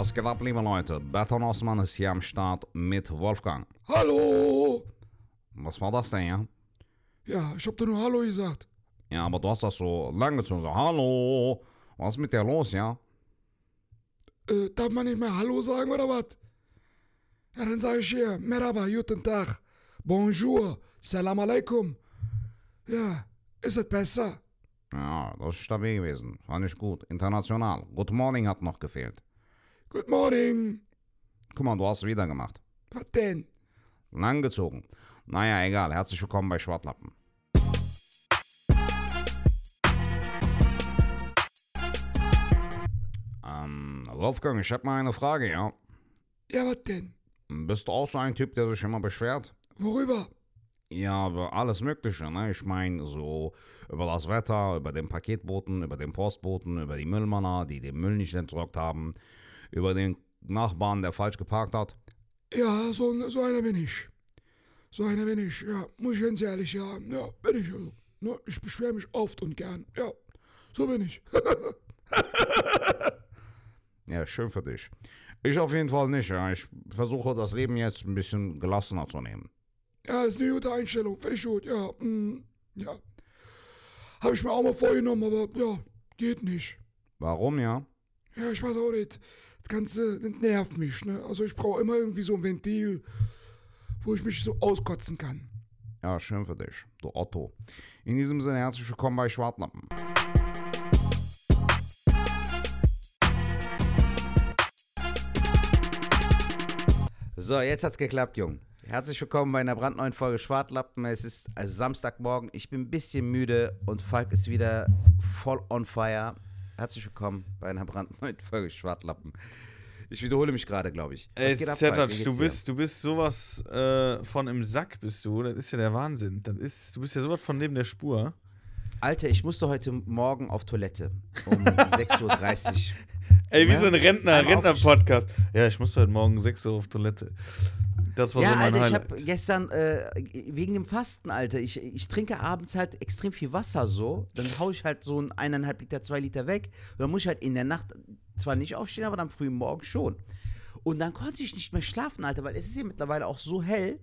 Was geht ab, liebe Leute? Beton Osman ist hier am Start mit Wolfgang. Hallo! Was war das denn, ja? Ja, ich hab dir nur Hallo gesagt. Ja, aber du hast das so lang gezogen. So, Hallo! Was ist mit dir los, ja? Äh, darf man nicht mehr Hallo sagen oder was? Ja, dann sage ich hier, Merhaba, guten Tag, Bonjour, Salam alaikum. Ja, ist es besser? Ja, das ist stabil gewesen. Fand ich gut. International. Good morning hat noch gefehlt. Good morning. Guck mal, du hast es wieder gemacht. Was denn? Lang gezogen. Naja, egal. Herzlich willkommen bei Schwartlappen. Ähm, Wolfgang, ich hab mal eine Frage, ja? Ja, was denn? Bist du auch so ein Typ, der sich immer beschwert? Worüber? Ja, über alles Mögliche, ne? Ich meine, so über das Wetter, über den Paketboten, über den Postboten, über die Müllmänner, die den Müll nicht entsorgt haben, über den Nachbarn, der falsch geparkt hat. Ja, so, so einer bin ich. So einer bin ich, ja, muss ich ganz ehrlich sagen. Ja, bin ich also. Ne? Ich beschwere mich oft und gern. Ja, so bin ich. Ja, schön für dich. Ich auf jeden Fall nicht, ja. Ich versuche das Leben jetzt ein bisschen gelassener zu nehmen. Ja, ist eine gute Einstellung, finde ich gut, ja. Mm, ja. Habe ich mir auch mal vorgenommen, aber ja, geht nicht. Warum, ja? Ja, ich weiß auch nicht. Das Ganze nervt mich, ne? Also ich brauche immer irgendwie so ein Ventil, wo ich mich so auskotzen kann. Ja, schön für dich, du Otto. In diesem Sinne herzlich willkommen bei Schwartlappen. So, jetzt hat's geklappt, Jung. Herzlich willkommen bei einer brandneuen Folge Schwartlappen. Es ist Samstagmorgen. Ich bin ein bisschen müde und Falk ist wieder voll on fire. Herzlich willkommen bei einer brandneuen Folge Schwartlappen. Ich wiederhole mich gerade, glaube ich. Ey? Wie Sertac, geht's du bist, du bist sowas äh, von im Sack, bist du. Das ist ja der Wahnsinn. Das ist, du bist ja sowas von neben der Spur. Alter, ich musste heute Morgen auf Toilette um 6.30 Uhr. Ey, wie Ja, so ein Rentner, Rentner-Podcast. Ja, ich musste heute Morgen 6 Uhr auf Toilette. Das war Ja, so mein Alter, ich Highlight. habe gestern, äh, wegen dem Fasten, Alter, ich, ich trinke abends halt extrem viel Wasser so. Dann hau ich halt so ein eineinhalb Liter, zwei Liter weg. Und dann muss ich halt in der Nacht zwar nicht aufstehen, aber am frühen Morgen schon. Und dann konnte ich nicht mehr schlafen, Alter, weil es ist ja mittlerweile auch so hell,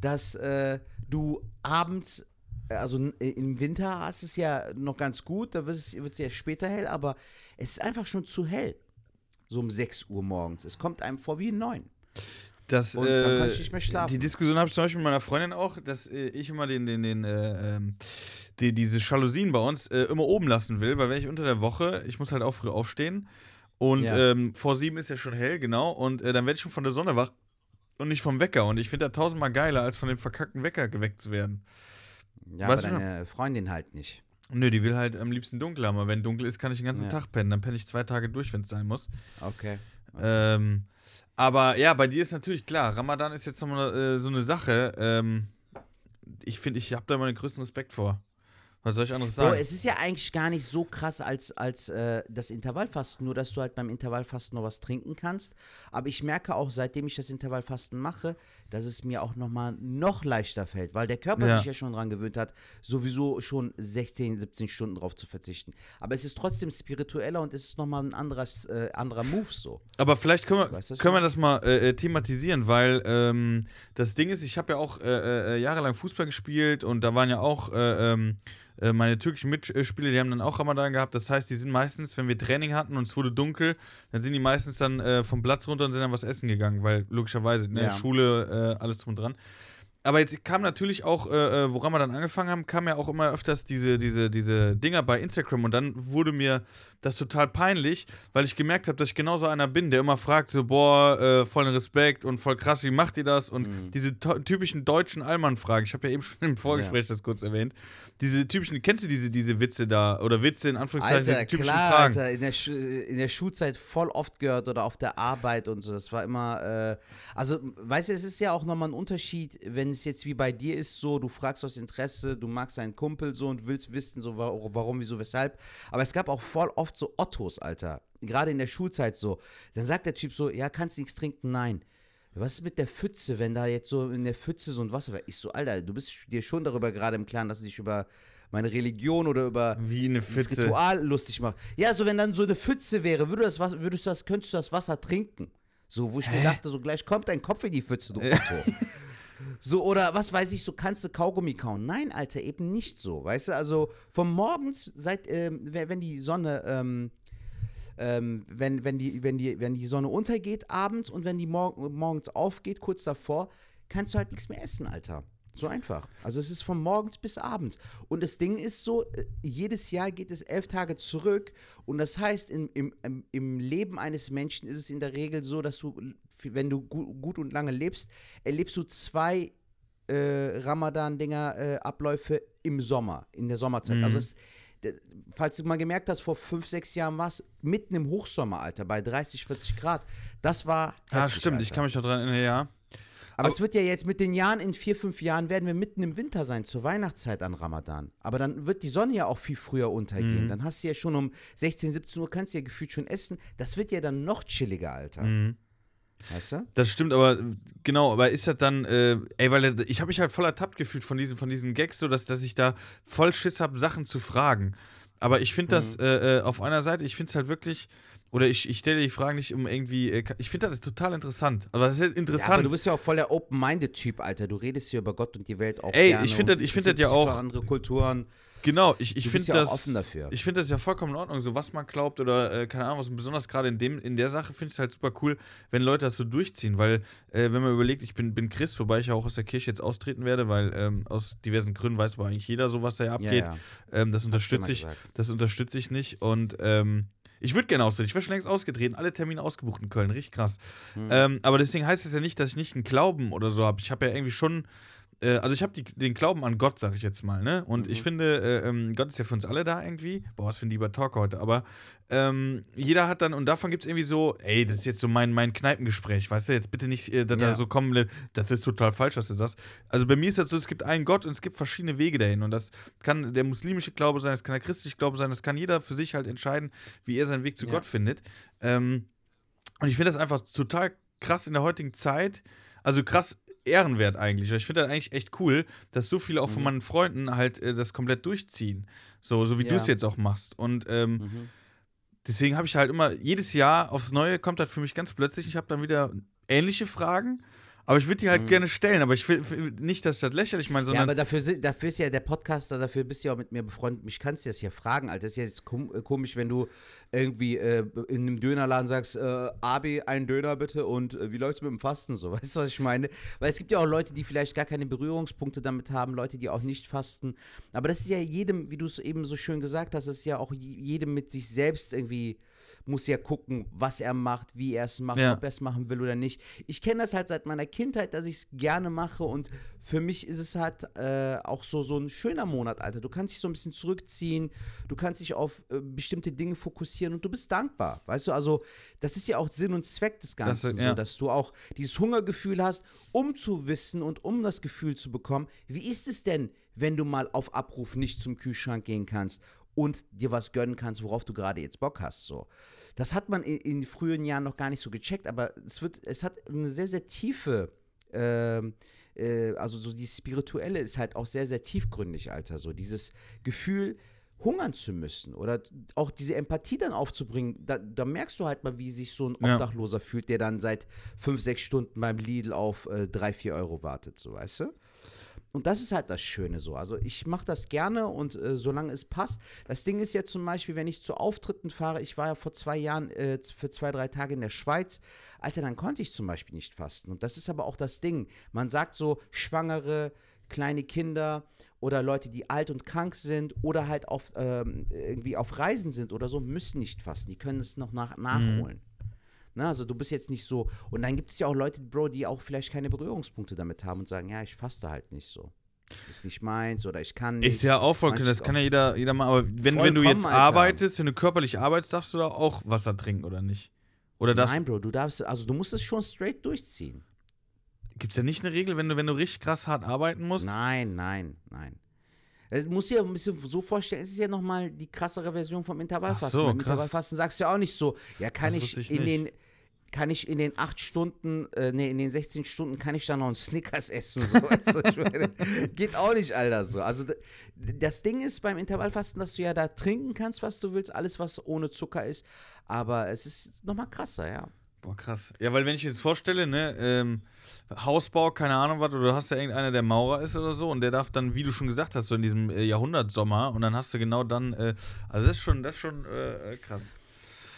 dass äh, du abends, äh, also äh, im Winter hast es ja noch ganz gut, da wird es, wird es ja später hell, aber es ist einfach schon zu hell. So um 6 Uhr morgens. Es kommt einem vor wie 9. Das, Und dann äh, konnte ich nicht mehr schlafen. Die Diskussion habe ich zum Beispiel mit meiner Freundin auch, dass äh, ich immer den, den, den, äh, ähm, die, diese Jalousien bei uns äh, immer oben lassen will, weil wenn ich unter der Woche, ich muss halt auch früh aufstehen und Ja. ähm, vor sieben ist ja schon hell, genau, und äh, dann werde ich schon von der Sonne wach und nicht vom Wecker. Und ich finde das tausendmal geiler, als von dem verkackten Wecker geweckt zu werden. Ja, Weißt aber deine Freundin halt nicht. Nö, die will halt am liebsten dunkel haben, aber wenn dunkel ist, kann ich den ganzen Ja. Tag pennen. Dann penne ich zwei Tage durch, wenn es sein muss. Okay. Ähm, aber ja, bei dir ist natürlich klar, Ramadan ist jetzt nochmal äh, so eine Sache. Ähm, ich finde, ich habe da immer den größten Respekt vor. Was soll ich anderes Bro, sagen? es ist ja eigentlich gar nicht so krass als, als äh, das Intervallfasten, nur dass du halt beim Intervallfasten noch was trinken kannst. Aber ich merke auch, seitdem ich das Intervallfasten mache, dass es mir auch nochmal noch leichter fällt, weil der Körper Ja. sich ja schon dran gewöhnt hat, sowieso schon 16, 17 Stunden drauf zu verzichten. Aber es ist trotzdem spiritueller und es ist nochmal ein anderes, äh, anderer Move so. Aber vielleicht können wir, Weißt können wir meine? das mal äh, äh, thematisieren, weil ähm, das Ding ist, ich habe ja auch äh, äh, jahrelang Fußball gespielt und da waren ja auch äh, ähm, äh, meine türkischen Mitspieler, die haben dann auch Ramadan gehabt. Das heißt, die sind meistens, wenn wir Training hatten und es wurde dunkel, dann sind die meistens dann äh, vom Platz runter und sind dann was essen gegangen, weil logischerweise, ne, Ja. Schule, äh, alles drum und dran. Aber jetzt kam natürlich auch, äh, äh, wo Ramadan angefangen haben, kam ja auch immer öfters diese, diese, diese Dinger bei Instagram und dann wurde mir das total peinlich, weil ich gemerkt habe, dass ich genauso einer bin, der immer fragt, so, boah, äh, vollen Respekt und voll krass, wie macht ihr das? Und Mhm. diese typischen deutschen Allmann-Fragen, ich habe ja eben schon im Vorgespräch das kurz erwähnt, diese typischen, kennst du diese, diese Witze da, oder Witze in Anführungszeichen, Alter, diese typischen klar, Fragen? Alter, in der, Schu in der Schulzeit voll oft gehört oder auf der Arbeit und so. Das war immer, äh, also, weißt du, es ist ja auch nochmal ein Unterschied, wenn es jetzt wie bei dir ist, so, du fragst aus Interesse, du magst einen Kumpel so und willst wissen, so, wa- warum, wieso, weshalb. Aber es gab auch voll oft so Ottos, Alter. Gerade in der Schulzeit so. Dann sagt der Typ so, ja, kannst nichts trinken? Nein. Was ist mit der Pfütze, wenn da jetzt so in der Pfütze so ein Wasser wäre? Ich so, Alter, du bist dir schon darüber gerade im Klaren, dass du dich über meine Religion oder über Wie eine das Pfütze. Ritual lustig mache. Ja, so wenn dann so eine Pfütze wäre, würde das, was- würdest du das, könntest du das Wasser trinken. So, wo ich mir dachte, so gleich kommt dein Kopf in die Pfütze, du Otto. So, oder was weiß ich, so kannst du Kaugummi kauen. Nein, Alter, eben nicht so. Weißt du, also von morgens, seit, ähm, wenn wenn die Sonne, ähm, ähm, wenn, wenn, die, wenn, die, wenn die Sonne untergeht abends und wenn die mor morgens aufgeht, kurz davor, kannst du halt nichts mehr essen, Alter. So einfach. Also es ist von morgens bis abends. Und das Ding ist so, äh, jedes Jahr geht es elf Tage zurück. Und das heißt, im, im, im- Leben eines Menschen ist es in der Regel so, dass du, wenn du gu gut und lange lebst, erlebst du zwei äh, Ramadan-Dinger, äh, Abläufe im Sommer, in der Sommerzeit. Also es, d- falls du mal gemerkt hast, vor fünf, sechs Jahren war es mitten im Hochsommer, Alter, bei 30, 40 Grad. Das war Ja, heftig, stimmt, ich Alter. kann mich noch dran erinnern, ja. Aber es wird ja jetzt mit den Jahren, in vier, fünf Jahren werden wir mitten im Winter sein, zur Weihnachtszeit an Ramadan. Aber dann wird die Sonne ja auch viel früher untergehen. Dann hast du ja schon um 16, 17 Uhr, kannst du ja gefühlt schon essen. Das wird ja dann noch chilliger, Alter. Weißt du? Das stimmt, aber genau, aber ist das dann, äh, ey, weil ich habe mich halt voll ertappt gefühlt von diesen, von diesen Gags, so dass, dass ich da voll Schiss habe, Sachen zu fragen. Aber ich finde das äh, äh, auf einer Seite, ich finde es halt wirklich, oder ich, ich stelle die Fragen nicht um irgendwie, äh, ich finde das total interessant. Also das ist Ja, aber interessant. du bist ja auch voll der Open-Minded-Typ, Alter. Du redest hier über Gott und die Welt auch Ey, gerne ich finde das- ich finde das ja auch- andere Kulturen. Genau, ich, ich finde ja das, ich finde das ja vollkommen in Ordnung, so was man glaubt oder äh, keine Ahnung, was besonders gerade in dem in der Sache finde ich es halt super cool, wenn Leute das so durchziehen, weil äh, wenn man überlegt, ich bin bin Christ, wobei ich ja auch aus der Kirche jetzt austreten werde, weil ähm, aus diversen Gründen weiß aber eigentlich jeder so, was da ja abgeht. ja. Ähm, das unterstütze ich, das unterstütze ich nicht und ähm, ich würde gerne austreten. Ich wäre schon längst ausgetreten, alle Termine ausgebucht in Köln, richtig krass. Hm. Ähm, aber deswegen heißt es ja nicht, dass ich nicht einen Glauben oder so habe. Ich habe ja irgendwie schon, äh, also ich habe den Glauben an Gott, sag ich jetzt mal, ne? Und Mhm. ich finde, äh, ähm, Gott ist ja für uns alle da irgendwie. Boah, was für ein lieber Talk heute. Aber ähm, jeder hat dann, und davon gibt es irgendwie so, ey, das ist jetzt so mein, mein Kneipengespräch, weißt du? Jetzt bitte nicht, äh, dass da Ja. so kommen, das ist total falsch, was du sagst. Also bei mir ist das so, es gibt einen Gott und es gibt verschiedene Wege dahin. Und das kann der muslimische Glaube sein, das kann der christliche Glaube sein, das kann jeder für sich halt entscheiden, wie er seinen Weg zu Ja. Gott findet. Ähm, und ich finde das einfach total krass in der heutigen Zeit. Also krass ehrenwert eigentlich. Weil Ich finde das eigentlich echt cool, dass so viele auch von Mhm. meinen Freunden halt äh, das komplett durchziehen. So, so wie Ja. du es jetzt auch machst. Und ähm, Mhm. deswegen habe ich halt immer, jedes Jahr aufs Neue kommt das für mich ganz plötzlich. Ich habe dann wieder ähnliche Fragen. Aber ich würde die halt Mhm. gerne stellen. Aber ich will will nicht, dass ich das lächerlich meine, Ja, sondern. aber dafür, dafür ist ja der Podcaster, dafür bist du ja auch mit mir befreundet. Mich kannst du das hier fragen, Alter. Das ist ja jetzt kom äh, komisch, wenn du irgendwie äh, in einem Dönerladen sagst, äh, Abi, einen Döner bitte und äh, wie läuft's mit dem Fasten so? Weißt du, was ich meine? Weil es gibt ja auch Leute, die vielleicht gar keine Berührungspunkte damit haben, Leute, die auch nicht fasten. Aber das ist ja jedem, wie du es eben so schön gesagt hast, ist ja auch jedem mit sich selbst irgendwie muss ja gucken, was er macht, wie er es macht, Ja. ob er es machen will oder nicht. Ich kenne das halt seit meiner Kindheit, dass ich es gerne mache und für mich ist es halt äh, auch so, so ein schöner Monat, Alter. Du kannst dich so ein bisschen zurückziehen, du kannst dich auf äh, bestimmte Dinge fokussieren und du bist dankbar, weißt du? Also das ist ja auch Sinn und Zweck des Ganzen, ja. so, dass du auch dieses Hungergefühl hast, um zu wissen und um das Gefühl zu bekommen, wie ist es denn, wenn du mal auf Abruf nicht zum Kühlschrank gehen kannst und dir was gönnen kannst, worauf du gerade jetzt Bock hast, so. Das hat man in, in frühen Jahren noch gar nicht so gecheckt, aber es wird, es hat eine sehr, sehr tiefe, ähm, äh, also so die spirituelle ist halt auch sehr, sehr tiefgründig, Alter. So dieses Gefühl, hungern zu müssen oder auch diese Empathie dann aufzubringen, da, da merkst du halt mal, wie sich so ein Ja. Obdachloser fühlt, der dann seit fünf, sechs Stunden beim Lidl auf äh, drei, vier Euro wartet, so weißt du? Und das ist halt das Schöne so. Also ich mache das gerne und äh, solange es passt. Das Ding ist ja zum Beispiel, wenn ich zu Auftritten fahre, ich war ja vor zwei Jahren äh, für zwei, drei Tage in der Schweiz, Alter, dann konnte ich zum Beispiel nicht fasten. Und das ist aber auch das Ding. Man sagt so, Schwangere, kleine Kinder oder Leute, die alt und krank sind oder halt auf, ähm, irgendwie auf Reisen sind oder so, müssen nicht fasten. Die können es noch nach, nachholen. Na, also du bist jetzt nicht so. Und dann gibt es ja auch Leute, Bro, die auch vielleicht keine Berührungspunkte damit haben und sagen, ja, ich faste halt nicht so. Ist nicht meins oder ich kann nicht. Ist ja auch vollkommen, Manches das kann ja jeder, jeder machen. Aber wenn, wenn du jetzt Alter. arbeitest, wenn du körperlich arbeitest, darfst du da auch Wasser trinken oder nicht? Oder das Nein, Bro, du darfst, also du musst es schon straight durchziehen. gibt es ja nicht eine Regel, wenn du, wenn du richtig krass hart arbeiten musst? Nein, nein, nein. Es muss ja ein bisschen so vorstellen, es ist ja nochmal die krassere Version vom Intervallfasten. Ach so, Beim. Intervallfasten sagst du ja auch nicht so, ja, kann Das ich, ich in nicht. den kann ich in den acht Stunden, äh, nee, in den 16 Stunden kann ich dann noch einen Snickers essen. So, ich meine, geht auch nicht, Alter, so. Also das Ding ist beim Intervallfasten, dass du ja da trinken kannst, was du willst, alles, was ohne Zucker ist. Aber es ist nochmal krasser, ja. Boah, krass. Ja, weil wenn ich jetzt vorstelle, ne, ähm, Hausbau, keine Ahnung was, oder du hast ja irgendeiner, der Maurer ist oder so, und der darf dann, wie du schon gesagt hast, so in diesem äh, Jahrhundertsommer, und dann hast du genau dann, äh, also das ist schon, das ist schon äh, äh, krass.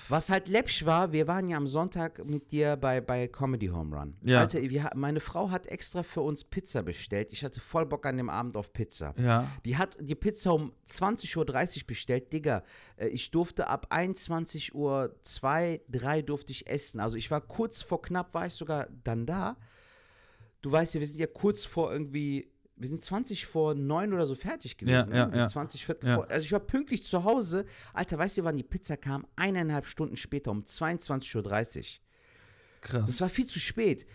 Was halt läppsch war, wir waren ja am Sonntag mit dir bei, bei Comedy Home Run. Ja. Alter, wir, meine Frau hat extra für uns Pizza bestellt. Ich hatte voll Bock an dem Abend auf Pizza. Ja. Die hat die Pizza um 20.30 Uhr bestellt. Digga, äh, ich durfte ab 21 Uhr 2, 3 durfte ich essen. Also ich war kurz vor knapp, war ich sogar dann da. Du weißt ja, wir sind ja kurz vor irgendwie, wir sind 20 vor 9 oder so fertig gewesen. Ja, ja, ne? ja. 20 Viertel Ja. vor. Also ich war pünktlich zu Hause. Alter, weißt du, wann die Pizza kam? Eineinhalb Stunden später, um 22.30 Uhr. Das Krass. war viel zu spät.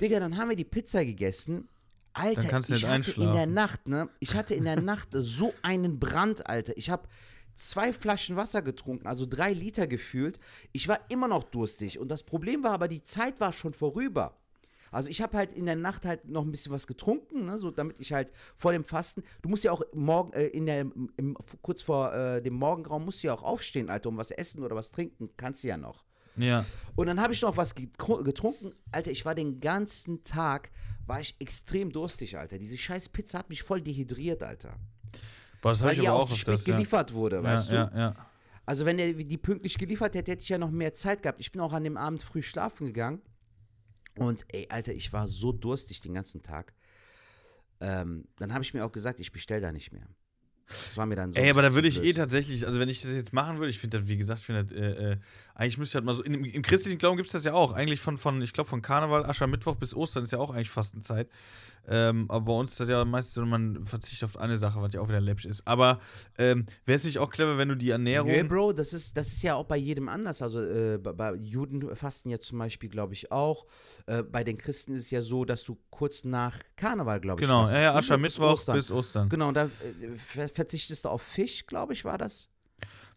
Digga, dann haben wir die Pizza gegessen. Alter, ich hatte in der. Nacht, ne? Ich hatte in der Nacht so einen Brand, Alter. Ich habe zwei Flaschen Wasser getrunken, also drei Liter gefühlt. Ich war immer noch durstig. Und das Problem war aber, die Zeit war schon vorüber. Also ich habe halt in der Nacht halt noch ein bisschen was getrunken, ne, so damit ich halt vor dem Fasten, du musst ja auch morgen äh, in der im, kurz vor äh, dem Morgengrauen musst du ja auch aufstehen, Alter, um was essen oder was trinken, kannst du ja noch. Ja. Und dann habe ich noch was getru- getrunken. Alter, ich war den ganzen Tag, war ich extrem durstig, Alter. Diese scheiß Pizza hat mich voll dehydriert, Alter. Boah, das habe Weil ich aber auch zu spät ja. geliefert wurde, Ja, weißt du? ja, ja. Also wenn der die pünktlich geliefert hätte, hätte ich ja noch mehr Zeit gehabt. Ich bin auch an dem Abend früh schlafen gegangen. Und ey, Alter, ich war so durstig den ganzen Tag. Ähm, dann habe ich mir auch gesagt, ich bestelle da nicht mehr. Das war mir dann so. Ey, aber da würde ich blöd. eh tatsächlich, also wenn ich das jetzt machen würde, ich finde das, wie gesagt, ich finde das, äh, äh, eigentlich müsste ich halt mal so, in, im, im christlichen Glauben gibt es das ja auch, eigentlich von, von ich glaube, von Karneval, Aschermittwoch bis Ostern ist ja auch eigentlich Fastenzeit. Ähm, aber bei uns ist das ja meistens so, man verzichtet auf eine Sache, was ja auch wieder läppisch ist. Aber ähm, wäre es nicht auch clever, wenn du die Ernährung. Nö, Bro, das ist, das ist ja auch bei jedem anders. Also äh, bei, bei Juden fasten ja zum Beispiel, glaube ich, auch. Äh, bei den Christen ist es ja so, dass du kurz nach Karneval, glaube ich, genau, ja, ja? Aschermittwoch Bis Ostern. bis Ostern. Genau, da äh, ver verzichtest du auf Fisch, glaube ich, war das?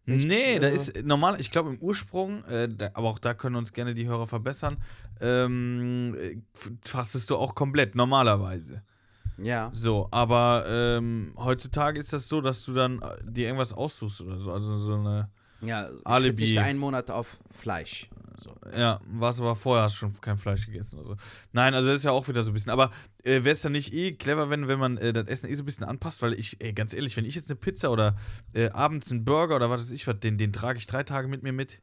Ich Nee, mich, da äh, ist normal, ich glaube im Ursprung, äh, da, aber auch da können uns gerne die Hörer verbessern, ähm, äh, fastest du auch komplett, normalerweise. Ja. So, aber ähm, heutzutage ist das so, dass du dann äh, dir irgendwas aussuchst oder so. Also so eine. Ja, ich Alibi. einen Monat auf Fleisch. So. Ja, warst aber vorher, hast schon kein Fleisch gegessen oder so. Nein, also das ist ja auch wieder so ein bisschen. Aber äh, wäre es dann nicht eh clever, wenn, wenn man äh, das Essen eh so ein bisschen anpasst? Weil ich, ey, ganz ehrlich, wenn ich jetzt eine Pizza oder äh, abends einen Burger oder was weiß ich was, den, den trage ich drei Tage mit mir mit.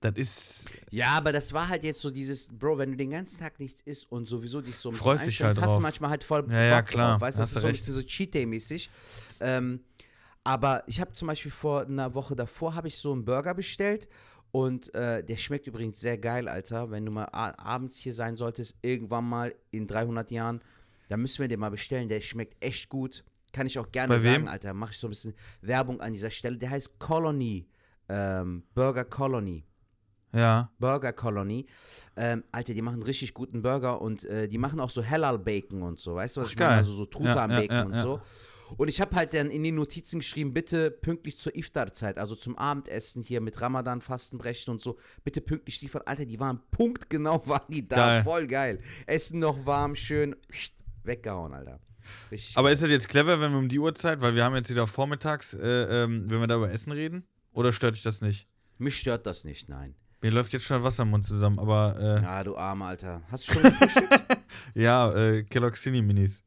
Das ist. Ja, aber das war halt jetzt so dieses, Bro, wenn du den ganzen Tag nichts isst und sowieso dich so ein bisschen Freust dich halt hast drauf. du manchmal halt voll Ja, ja, klar. drauf, weißt du, das ist so ein bisschen so Cheat Day-mäßig. Ähm, aber ich habe zum Beispiel vor einer Woche davor habe ich so einen Burger bestellt und äh, der schmeckt übrigens sehr geil, Alter. Wenn du mal abends hier sein solltest, irgendwann mal in 300 Jahren, dann müssen wir den mal bestellen. Der schmeckt echt gut. Kann ich auch gerne sagen, Alter. Mache ich so ein bisschen Werbung an dieser Stelle. Der heißt Colony, ähm, Burger Colony. Ja. Burger Colony. Ähm, Alter, die machen richtig guten Burger und äh, die machen auch so Halal Bacon und so. Weißt du, was Ach, ich meine? geil. Also so Truthahn Ja, ja, Bacon ja, und ja. so. Und ich habe halt dann in die Notizen geschrieben, bitte pünktlich zur Iftar-Zeit, also zum Abendessen hier mit Ramadan, Fastenbrechen und so, bitte pünktlich liefern. Alter, die waren punktgenau, waren die da. Geil. Voll geil. Essen noch warm, schön weggehauen, Alter. Richtig. Aber ist das jetzt clever, wenn wir um die Uhrzeit, weil wir haben jetzt wieder vormittags, äh, ähm, wenn wir da über Essen reden? Oder stört dich das nicht? Mich stört das nicht, nein. Mir läuft jetzt schon Wasser im Mund zusammen, aber äh, Ja, du Arme, Alter. Hast du schon gefrühstückt? ja, äh, Kellogg's Cine Minis.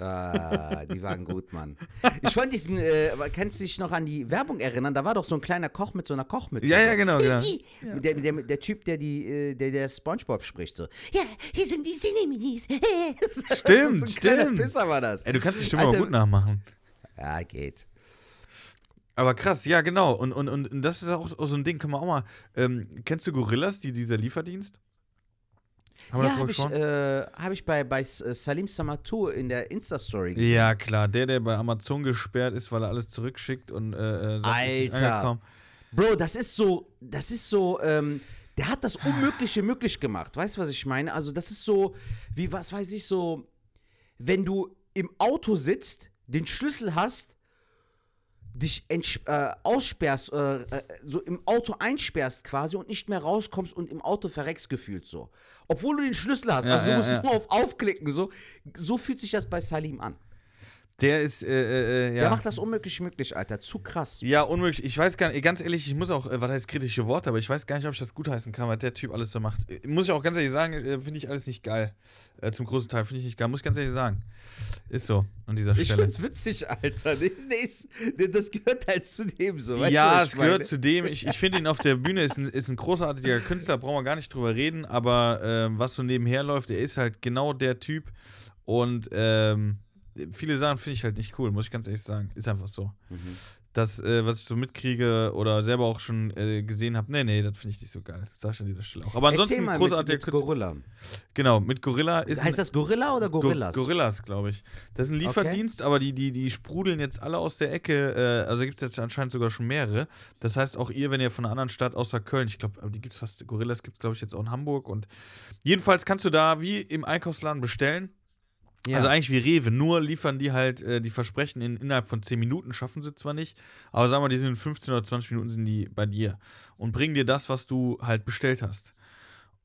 Ah, die waren gut, Mann. Ich fand diesen, äh, kannst du dich noch an die Werbung erinnern? Da war doch so ein kleiner Koch mit so einer Kochmütze. Ja, ja, genau, genau. Der, der, der Typ, der die, äh, der, der Spongebob spricht, so. Ja, hier sind die Cineminis. Stimmt, so stimmt. Pisser war das. Ey, du kannst die Stimme Alter. auch gut nachmachen. Ja, geht. Aber krass, ja, genau. Und, und, und, und das ist auch so ein Ding, können wir auch mal. Ähm, kennst du Gorillas, die, dieser Lieferdienst? Haben wir ja, habe ich, äh, hab ich bei, bei äh, Salim Samatou in der Insta-Story gesehen. Ja, klar. Der, der bei Amazon gesperrt ist, weil er alles zurückschickt und äh, äh, nicht Alter. Bro, das ist so, das ist so, ähm, der hat das Unmögliche möglich gemacht. Weißt du, was ich meine? Also, das ist so, wie, was weiß ich, so, wenn du im Auto sitzt, den Schlüssel hast, dich äh, aussperrst, äh, äh, so im Auto einsperrst quasi und nicht mehr rauskommst und im Auto verreckst gefühlt so. Obwohl du den Schlüssel hast, Ja, also du ja, musst ja. nur auf Aufklicken so. So fühlt sich das bei Salim an. Der ist, äh, äh, äh, ja. Der macht das unmöglich möglich, Alter. Zu krass. Ja, unmöglich. Ich weiß gar nicht, ganz ehrlich, ich muss auch, äh, was heißt kritische Worte, aber ich weiß gar nicht, ob ich das gutheißen kann, was der Typ alles so macht. Äh, Muss ich auch ganz ehrlich sagen, äh, finde ich alles nicht geil. Äh, zum großen Teil finde ich nicht geil, muss ich ganz ehrlich sagen. Ist so, an dieser Ich Stelle. find's witzig, Alter. Das, gehört halt zu dem so. Weißt du, ja, es gehört zu dem. Ich, ich finde ihn auf der Bühne ist ein, ist ein großartiger Künstler, brauchen wir gar nicht drüber reden, aber ähm, was so nebenher läuft, er ist halt genau der Typ und ähm, viele Sachen finde ich halt nicht cool, muss ich ganz ehrlich sagen. Ist einfach so. Mhm. Das, äh, was ich so mitkriege oder selber auch schon äh, gesehen habe, nee, nee, das finde ich nicht so geil. Das sag ich an dieser Stelle auch. Aber ansonsten mal großartiger mit, mit. Gorilla. Genau, mit Gorilla ist Heißt das Gorilla oder Go- Gorillas? Gorillas, glaube ich. Das ist ein Lieferdienst, aber die, die, die sprudeln jetzt alle aus der Ecke. Äh, also gibt es jetzt anscheinend sogar schon mehrere. Das heißt, auch ihr, wenn ihr von einer anderen Stadt außer Köln, ich glaube, die gibt es fast, Gorillas gibt es, glaube ich, jetzt auch in Hamburg. Und jedenfalls kannst du da wie im Einkaufsladen bestellen. Ja. Also eigentlich wie Rewe, nur liefern die halt äh, die Versprechen in, innerhalb von 10 Minuten, schaffen sie zwar nicht, aber sagen wir, die sind in 15 oder 20 Minuten sind die bei dir und bringen dir das, was du halt bestellt hast.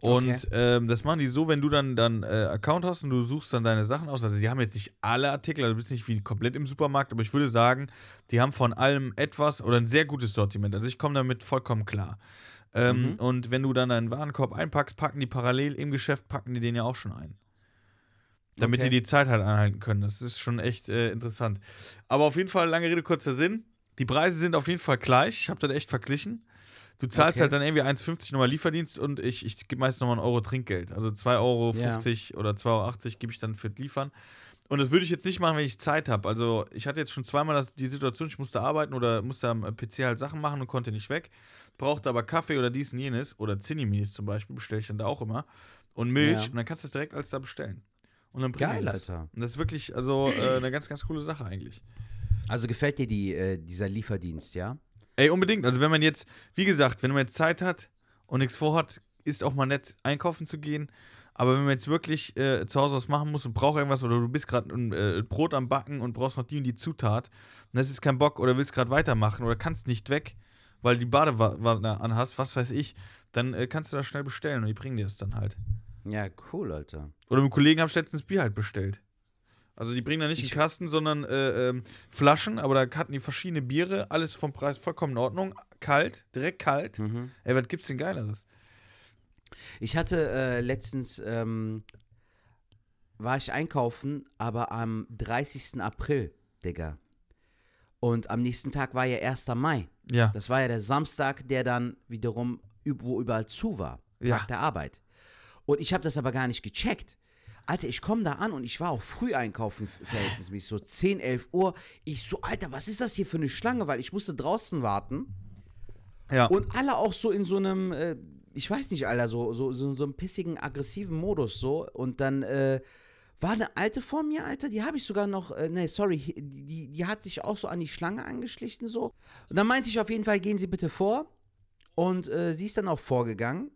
Und Okay. ähm, das machen die so, wenn du dann dann äh, Account hast und du suchst dann deine Sachen aus. Also die haben jetzt nicht alle Artikel, also du bist nicht wie komplett im Supermarkt, aber ich würde sagen, die haben von allem etwas oder ein sehr gutes Sortiment. Also ich komme damit vollkommen klar. Ähm, Mhm. Und wenn du dann deinen Warenkorb einpackst, packen die parallel im Geschäft, packen die den ja auch schon ein. Damit Okay. die die Zeit halt einhalten können. Das ist schon echt äh, interessant. Aber auf jeden Fall, lange Rede, kurzer Sinn. Die Preise sind auf jeden Fall gleich. Ich habe das echt verglichen. Du zahlst Okay. halt dann irgendwie 1,50 nochmal Lieferdienst und ich, ich gebe meist nochmal einen Euro Trinkgeld. Also 2,50 Euro Ja. oder 2,80 Euro gebe ich dann für das Liefern. Und das würde ich jetzt nicht machen, wenn ich Zeit habe. Also ich hatte jetzt schon zweimal das, die Situation, ich musste arbeiten oder musste am PC halt Sachen machen und konnte nicht weg. Brauchte aber Kaffee oder dies und jenes oder Zinnimis zum Beispiel, bestelle ich dann da auch immer. Und Milch Ja. und dann kannst du das direkt alles da bestellen. Und dann Geil, das. Alter. Und das ist wirklich also äh, eine ganz, ganz coole Sache eigentlich. Also gefällt dir die, äh, dieser Lieferdienst, ja? Ey, unbedingt. Also wenn man jetzt, wie gesagt, wenn man jetzt Zeit hat und nichts vorhat, ist auch mal nett, einkaufen zu gehen. Aber wenn man jetzt wirklich äh, zu Hause was machen muss und braucht irgendwas oder du bist gerade ein äh, Brot am Backen und brauchst noch die und die Zutat und hast jetzt keinen Bock oder willst gerade weitermachen oder kannst nicht weg, weil die Badewanne anhast, was weiß ich, dann äh, kannst du das schnell bestellen und die bringen dir es dann halt. Ja, cool, Alter. Oder mit Kollegen habe ich letztens Bier halt bestellt. Also die bringen da nicht Ich- einen Kasten, sondern äh, ähm, Flaschen, aber da hatten die verschiedene Biere, alles vom Preis vollkommen in Ordnung. Kalt, direkt kalt. Mhm. Ey, was gibt's denn Geileres? Ich hatte äh, letztens, ähm, war ich einkaufen, aber am 30. April, Digga. Und am nächsten Tag war ja 1. Mai. Ja. Das war ja der Samstag, der dann wiederum, wo überall zu war. Tag Ja. der Arbeit. Und ich habe das aber gar nicht gecheckt. Alter, ich komme da an und ich war auch früh einkaufen, verhältnismäßig, so 10, 11 Uhr. Ich so, Alter, was ist das hier für eine Schlange? Weil ich musste draußen warten. Ja. Und alle auch so in so einem, äh, ich weiß nicht, Alter, so, so, so, so einem pissigen, aggressiven Modus so. Und dann äh, war eine alte vor mir, Alter, die habe ich sogar noch, äh, nee, sorry, die, die, die hat sich auch so an die Schlange angeschlichen so. Und dann meinte ich auf jeden Fall, gehen Sie bitte vor. Und äh, sie ist dann auch vorgegangen.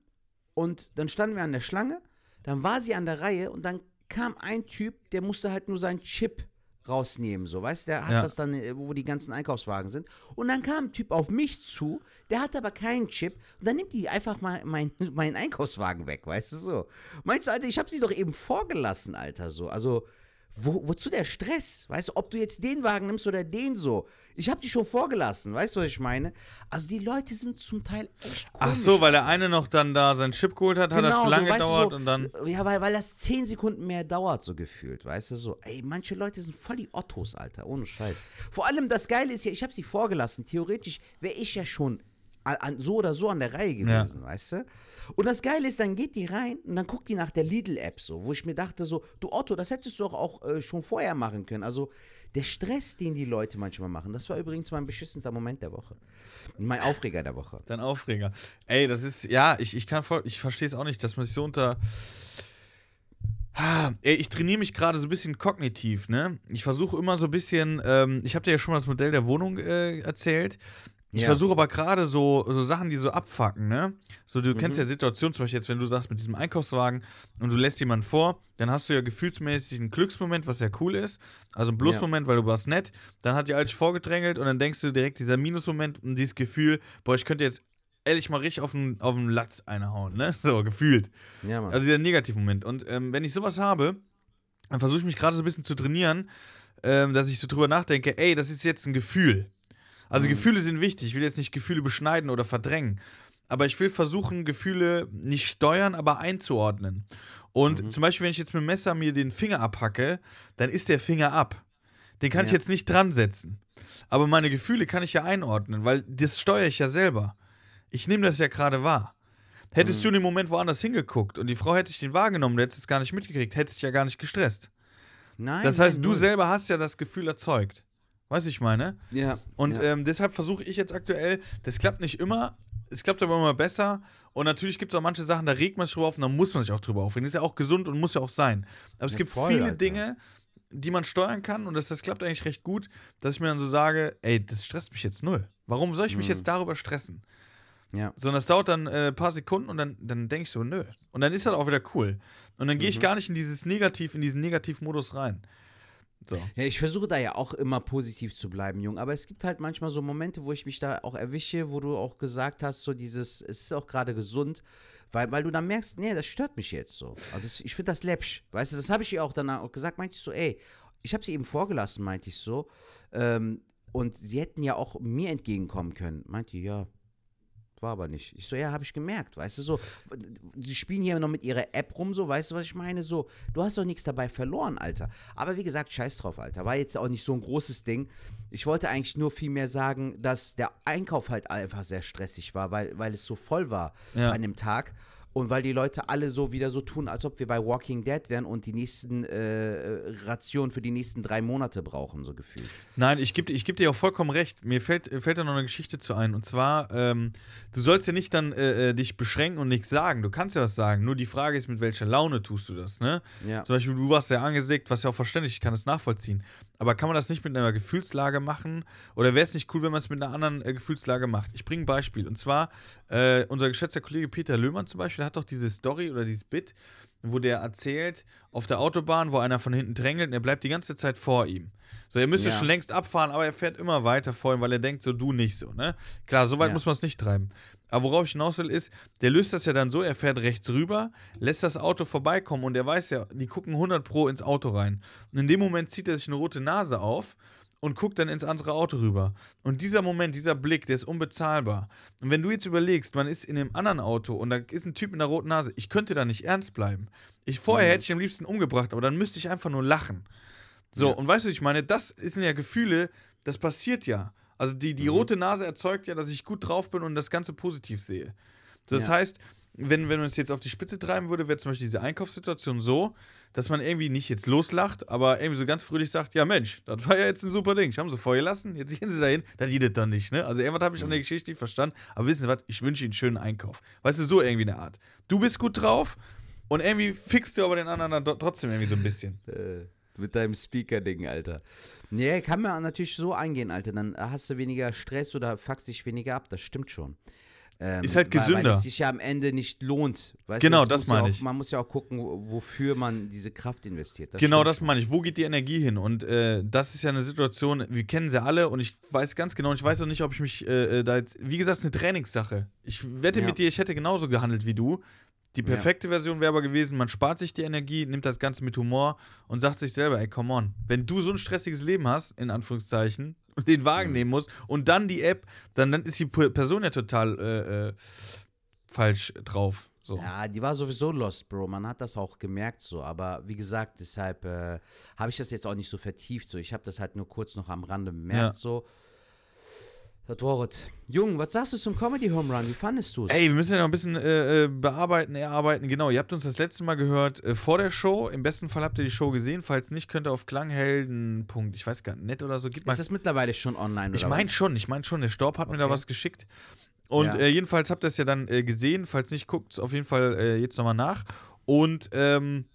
Und dann standen wir an der Schlange. Dann war sie an der Reihe und dann kam ein Typ, der musste halt nur seinen Chip rausnehmen, so, weißt du? Der hat Ja. das dann, äh, wo die ganzen Einkaufswagen sind. Und dann kam ein Typ auf mich zu, der hat aber keinen Chip. Und dann nimmt die einfach mal mein, meinen Einkaufswagen weg, weißt du so. Meinst du, Alter, ich habe sie doch eben vorgelassen, Alter, so. Also, wo, wozu der Stress? Weißt du, ob du jetzt den Wagen nimmst oder den so. Ich habe die schon vorgelassen, weißt du, was ich meine? Also, die Leute sind zum Teil echt komisch. Ach so, weil der eine noch dann da seinen Chip geholt hat, hat er zu lange Genau du, gedauert so, und dann. Ja, weil, weil das 10 Sekunden mehr dauert, so gefühlt, weißt du, so. Ey, manche Leute sind voll die Ottos, Alter, ohne Scheiß. Vor allem das Geile ist ja, ich habe sie vorgelassen. Theoretisch wäre ich ja schon an, so oder so an der Reihe gewesen, weißt du? Und das Geile ist, dann geht die rein und dann guckt die nach der Lidl-App so, wo ich mir dachte so, du Otto, das hättest du doch auch äh, schon vorher machen können. Also der Stress, den die Leute manchmal machen, das war übrigens mein beschissenster Moment der Woche. Mein Aufreger der Woche. Dein Aufreger. Ey, das ist, ja, ich, ich kann voll, ich verstehe es auch nicht, dass man sich so unter. Ah, Ey, ich trainiere mich gerade so ein bisschen kognitiv, ne? Ich versuche immer so ein bisschen, ähm, ich habe dir ja schon mal das Modell der Wohnung äh, erzählt. Ich Ja. versuche aber gerade so, so Sachen, die so abfacken, ne? So, du kennst Mhm. ja Situationen, zum Beispiel jetzt, wenn du sagst, mit diesem Einkaufswagen und du lässt jemanden vor, dann hast du ja gefühlsmäßig einen Glücksmoment, was ja cool ist. Also ein Plusmoment, weil du warst nett. Dann hat die Alte vorgedrängelt und dann denkst du direkt dieser Minusmoment und dieses Gefühl, boah, ich könnte jetzt ehrlich mal richtig auf den, auf den Latz einhauen, ne? So, gefühlt. Ja, Mann. Also dieser Negativmoment. Und ähm, wenn ich sowas habe, dann versuche ich mich gerade so ein bisschen zu trainieren, ähm, dass ich so drüber nachdenke, ey, das ist jetzt ein Gefühl. Also Mhm. Gefühle sind wichtig. Ich will jetzt nicht Gefühle beschneiden oder verdrängen. Aber ich will versuchen, Gefühle nicht steuern, aber einzuordnen. Und Mhm. zum Beispiel, wenn ich jetzt mit dem Messer mir den Finger abhacke, dann ist der Finger ab. Den kann ich Ja. jetzt nicht dran setzen. Aber meine Gefühle kann ich ja einordnen, weil das steuere ich ja selber. Ich nehme das ja gerade wahr. Hättest Mhm. du in dem Moment woanders hingeguckt und die Frau hätte ich den wahrgenommen, du hättest es gar nicht mitgekriegt, hättest dich ja gar nicht gestresst. Nein. Das heißt, nein, du selber hast ja das Gefühl erzeugt. Weißt du, ich meine? Ja. Und ja. ähm, deshalb versuche ich jetzt aktuell, das klappt nicht immer, es klappt aber immer besser. Und natürlich gibt es auch manche Sachen, da regt man sich drüber auf und da muss man sich auch drüber aufregen. Das ist ja auch gesund und muss ja auch sein. Aber es Ja, gibt voll, viele Alter. Dinge, die man steuern kann und das, das klappt eigentlich recht gut, dass ich mir dann so sage, ey, das stresst mich jetzt null. Warum soll ich mich Mhm. jetzt darüber stressen? ja. Sondern das dauert dann äh, ein paar Sekunden und dann, dann denke ich so, nö. Und dann ist das auch wieder cool. Und dann gehe ich Mhm. gar nicht in dieses Negativ, in diesen Negativmodus rein. So. Ja, ich versuche da ja auch immer positiv zu bleiben, Jung. Aber es gibt halt manchmal so Momente, wo ich mich da auch erwische, wo du auch gesagt hast, so dieses, es ist auch gerade gesund, weil, weil du dann merkst, nee, das stört mich jetzt so. Also es, ich finde das läppsch. Weißt du, das habe ich ihr auch danach auch gesagt, meinte ich so, ey, ich habe sie eben vorgelassen, meinte ich so. Ähm, und sie hätten ja auch mir entgegenkommen können. Meinte, ja, war aber nicht. Ich so, ja, habe ich gemerkt, weißt du, so, sie spielen hier noch mit ihrer App rum, so, weißt du, was ich meine? So, du hast doch nichts dabei verloren, Alter. Aber wie gesagt, scheiß drauf, Alter. War jetzt auch nicht so ein großes Ding. Ich wollte eigentlich nur viel mehr sagen, dass der Einkauf halt einfach sehr stressig war, weil, weil es so voll war Ja. an dem Tag. Und weil die Leute alle so wieder so tun, als ob wir bei Walking Dead wären und die nächsten äh, Rationen für die nächsten drei Monate brauchen, so gefühlt. Nein, ich gebe ich geb dir auch vollkommen recht. Mir fällt, fällt da noch eine Geschichte zu ein. Und zwar, ähm, du sollst ja nicht dann äh, äh, dich beschränken und nichts sagen. Du kannst ja was sagen. Nur die Frage ist, mit welcher Laune tust du das, ne? Ja. Zum Beispiel, du warst sehr angesägt, was ja auch verständlich, ich kann das nachvollziehen. Aber kann man das nicht mit einer Gefühlslage machen? Oder wäre es nicht cool, wenn man es mit einer anderen äh, Gefühlslage macht? Ich bringe ein Beispiel. Und zwar, äh, unser geschätzter Kollege Peter Löhmann zum Beispiel hat doch diese Story oder dieses Bit, wo der erzählt, auf der Autobahn, wo einer von hinten drängelt und er bleibt die ganze Zeit vor ihm. So, er müsste Ja. schon längst abfahren, aber er fährt immer weiter vor ihm, weil er denkt, so du nicht so, ne? Klar, so weit Ja. muss man es nicht treiben. Aber worauf ich hinaus will, ist, der löst das ja dann so, er fährt rechts rüber, lässt das Auto vorbeikommen und er weiß ja, die gucken 100 Pro ins Auto rein. Und in dem Moment zieht er sich eine rote Nase auf und guckt dann ins andere Auto rüber. Und dieser Moment, dieser Blick, der ist unbezahlbar. Und wenn du jetzt überlegst, man ist in dem anderen Auto und da ist ein Typ mit einer roten Nase, ich könnte da nicht ernst bleiben. Ich vorher Mhm. hätte ich am liebsten umgebracht, aber dann müsste ich einfach nur lachen. So, Ja. und weißt du, ich meine, das sind ja Gefühle, das passiert ja. Also die, die Mhm. rote Nase erzeugt ja, dass ich gut drauf bin und das Ganze positiv sehe. Das Ja. heißt, wenn, wenn man es jetzt auf die Spitze treiben würde, wäre zum Beispiel diese Einkaufssituation so, dass man irgendwie nicht jetzt loslacht, aber irgendwie so ganz fröhlich sagt, ja Mensch, das war ja jetzt ein super Ding. Ich habe sie vorgelassen, jetzt gehen sie dahin, dann geht das dann nicht, ne? Also irgendwas habe ich an der Geschichte nicht verstanden, aber wissen Sie was, ich wünsche Ihnen einen schönen Einkauf. Weißt du, so irgendwie eine Art. Du bist gut drauf und irgendwie fixst du aber den anderen dann trotzdem irgendwie so ein bisschen. Äh, mit deinem Speaker-Ding, Alter. Nee, kann man natürlich so eingehen, Alter. Dann hast du weniger Stress oder fuckst dich weniger ab. Das stimmt schon. Ähm, Ist halt Weil, weil gesünder. es sich ja am Ende nicht lohnt. Weißt Genau, du, das ja meine auch, ich. Man muss ja auch gucken, wo- wofür man diese Kraft investiert. Das genau das meine ich. Wo geht die Energie hin? Und äh, das ist ja eine Situation, wir kennen sie alle und ich weiß ganz genau, ich weiß auch nicht, ob ich mich äh, äh, da jetzt, wie gesagt, es ist eine Trainingssache. Ich wette Ja. mit dir, ich hätte genauso gehandelt wie du. Die Ja. perfekte Version wäre aber gewesen, man spart sich die Energie, nimmt das Ganze mit Humor und sagt sich selber, ey, come on, wenn du so ein stressiges Leben hast, in Anführungszeichen, und den Wagen Mhm. nehmen musst und dann die App, dann, dann ist die Person ja total äh, äh, falsch drauf. So. Ja, die war sowieso lost, Bro. Man hat das auch gemerkt so. Aber wie gesagt, deshalb äh, habe ich das jetzt auch nicht so vertieft. So, ich habe das halt nur kurz noch am Rande bemerkt. Ja. So. War es. Jung, was sagst du zum Comedy Home Run? Wie fandest du es? Ey, wir müssen ja noch ein bisschen äh, äh, bearbeiten, erarbeiten. Genau, ihr habt uns das letzte Mal gehört äh, vor der Show. Im besten Fall habt ihr die Show gesehen. Falls nicht, könnt ihr auf Klanghelden. Ich weiß gar nicht, net oder so. Gib mal. ist das mittlerweile schon online? Ich meine schon, ich meine schon. Der Storb hat mir da Okay. was geschickt. Und Ja. äh, jedenfalls habt ihr es ja dann äh, gesehen. Falls nicht, guckt es auf jeden Fall äh, jetzt nochmal nach. Und ähm,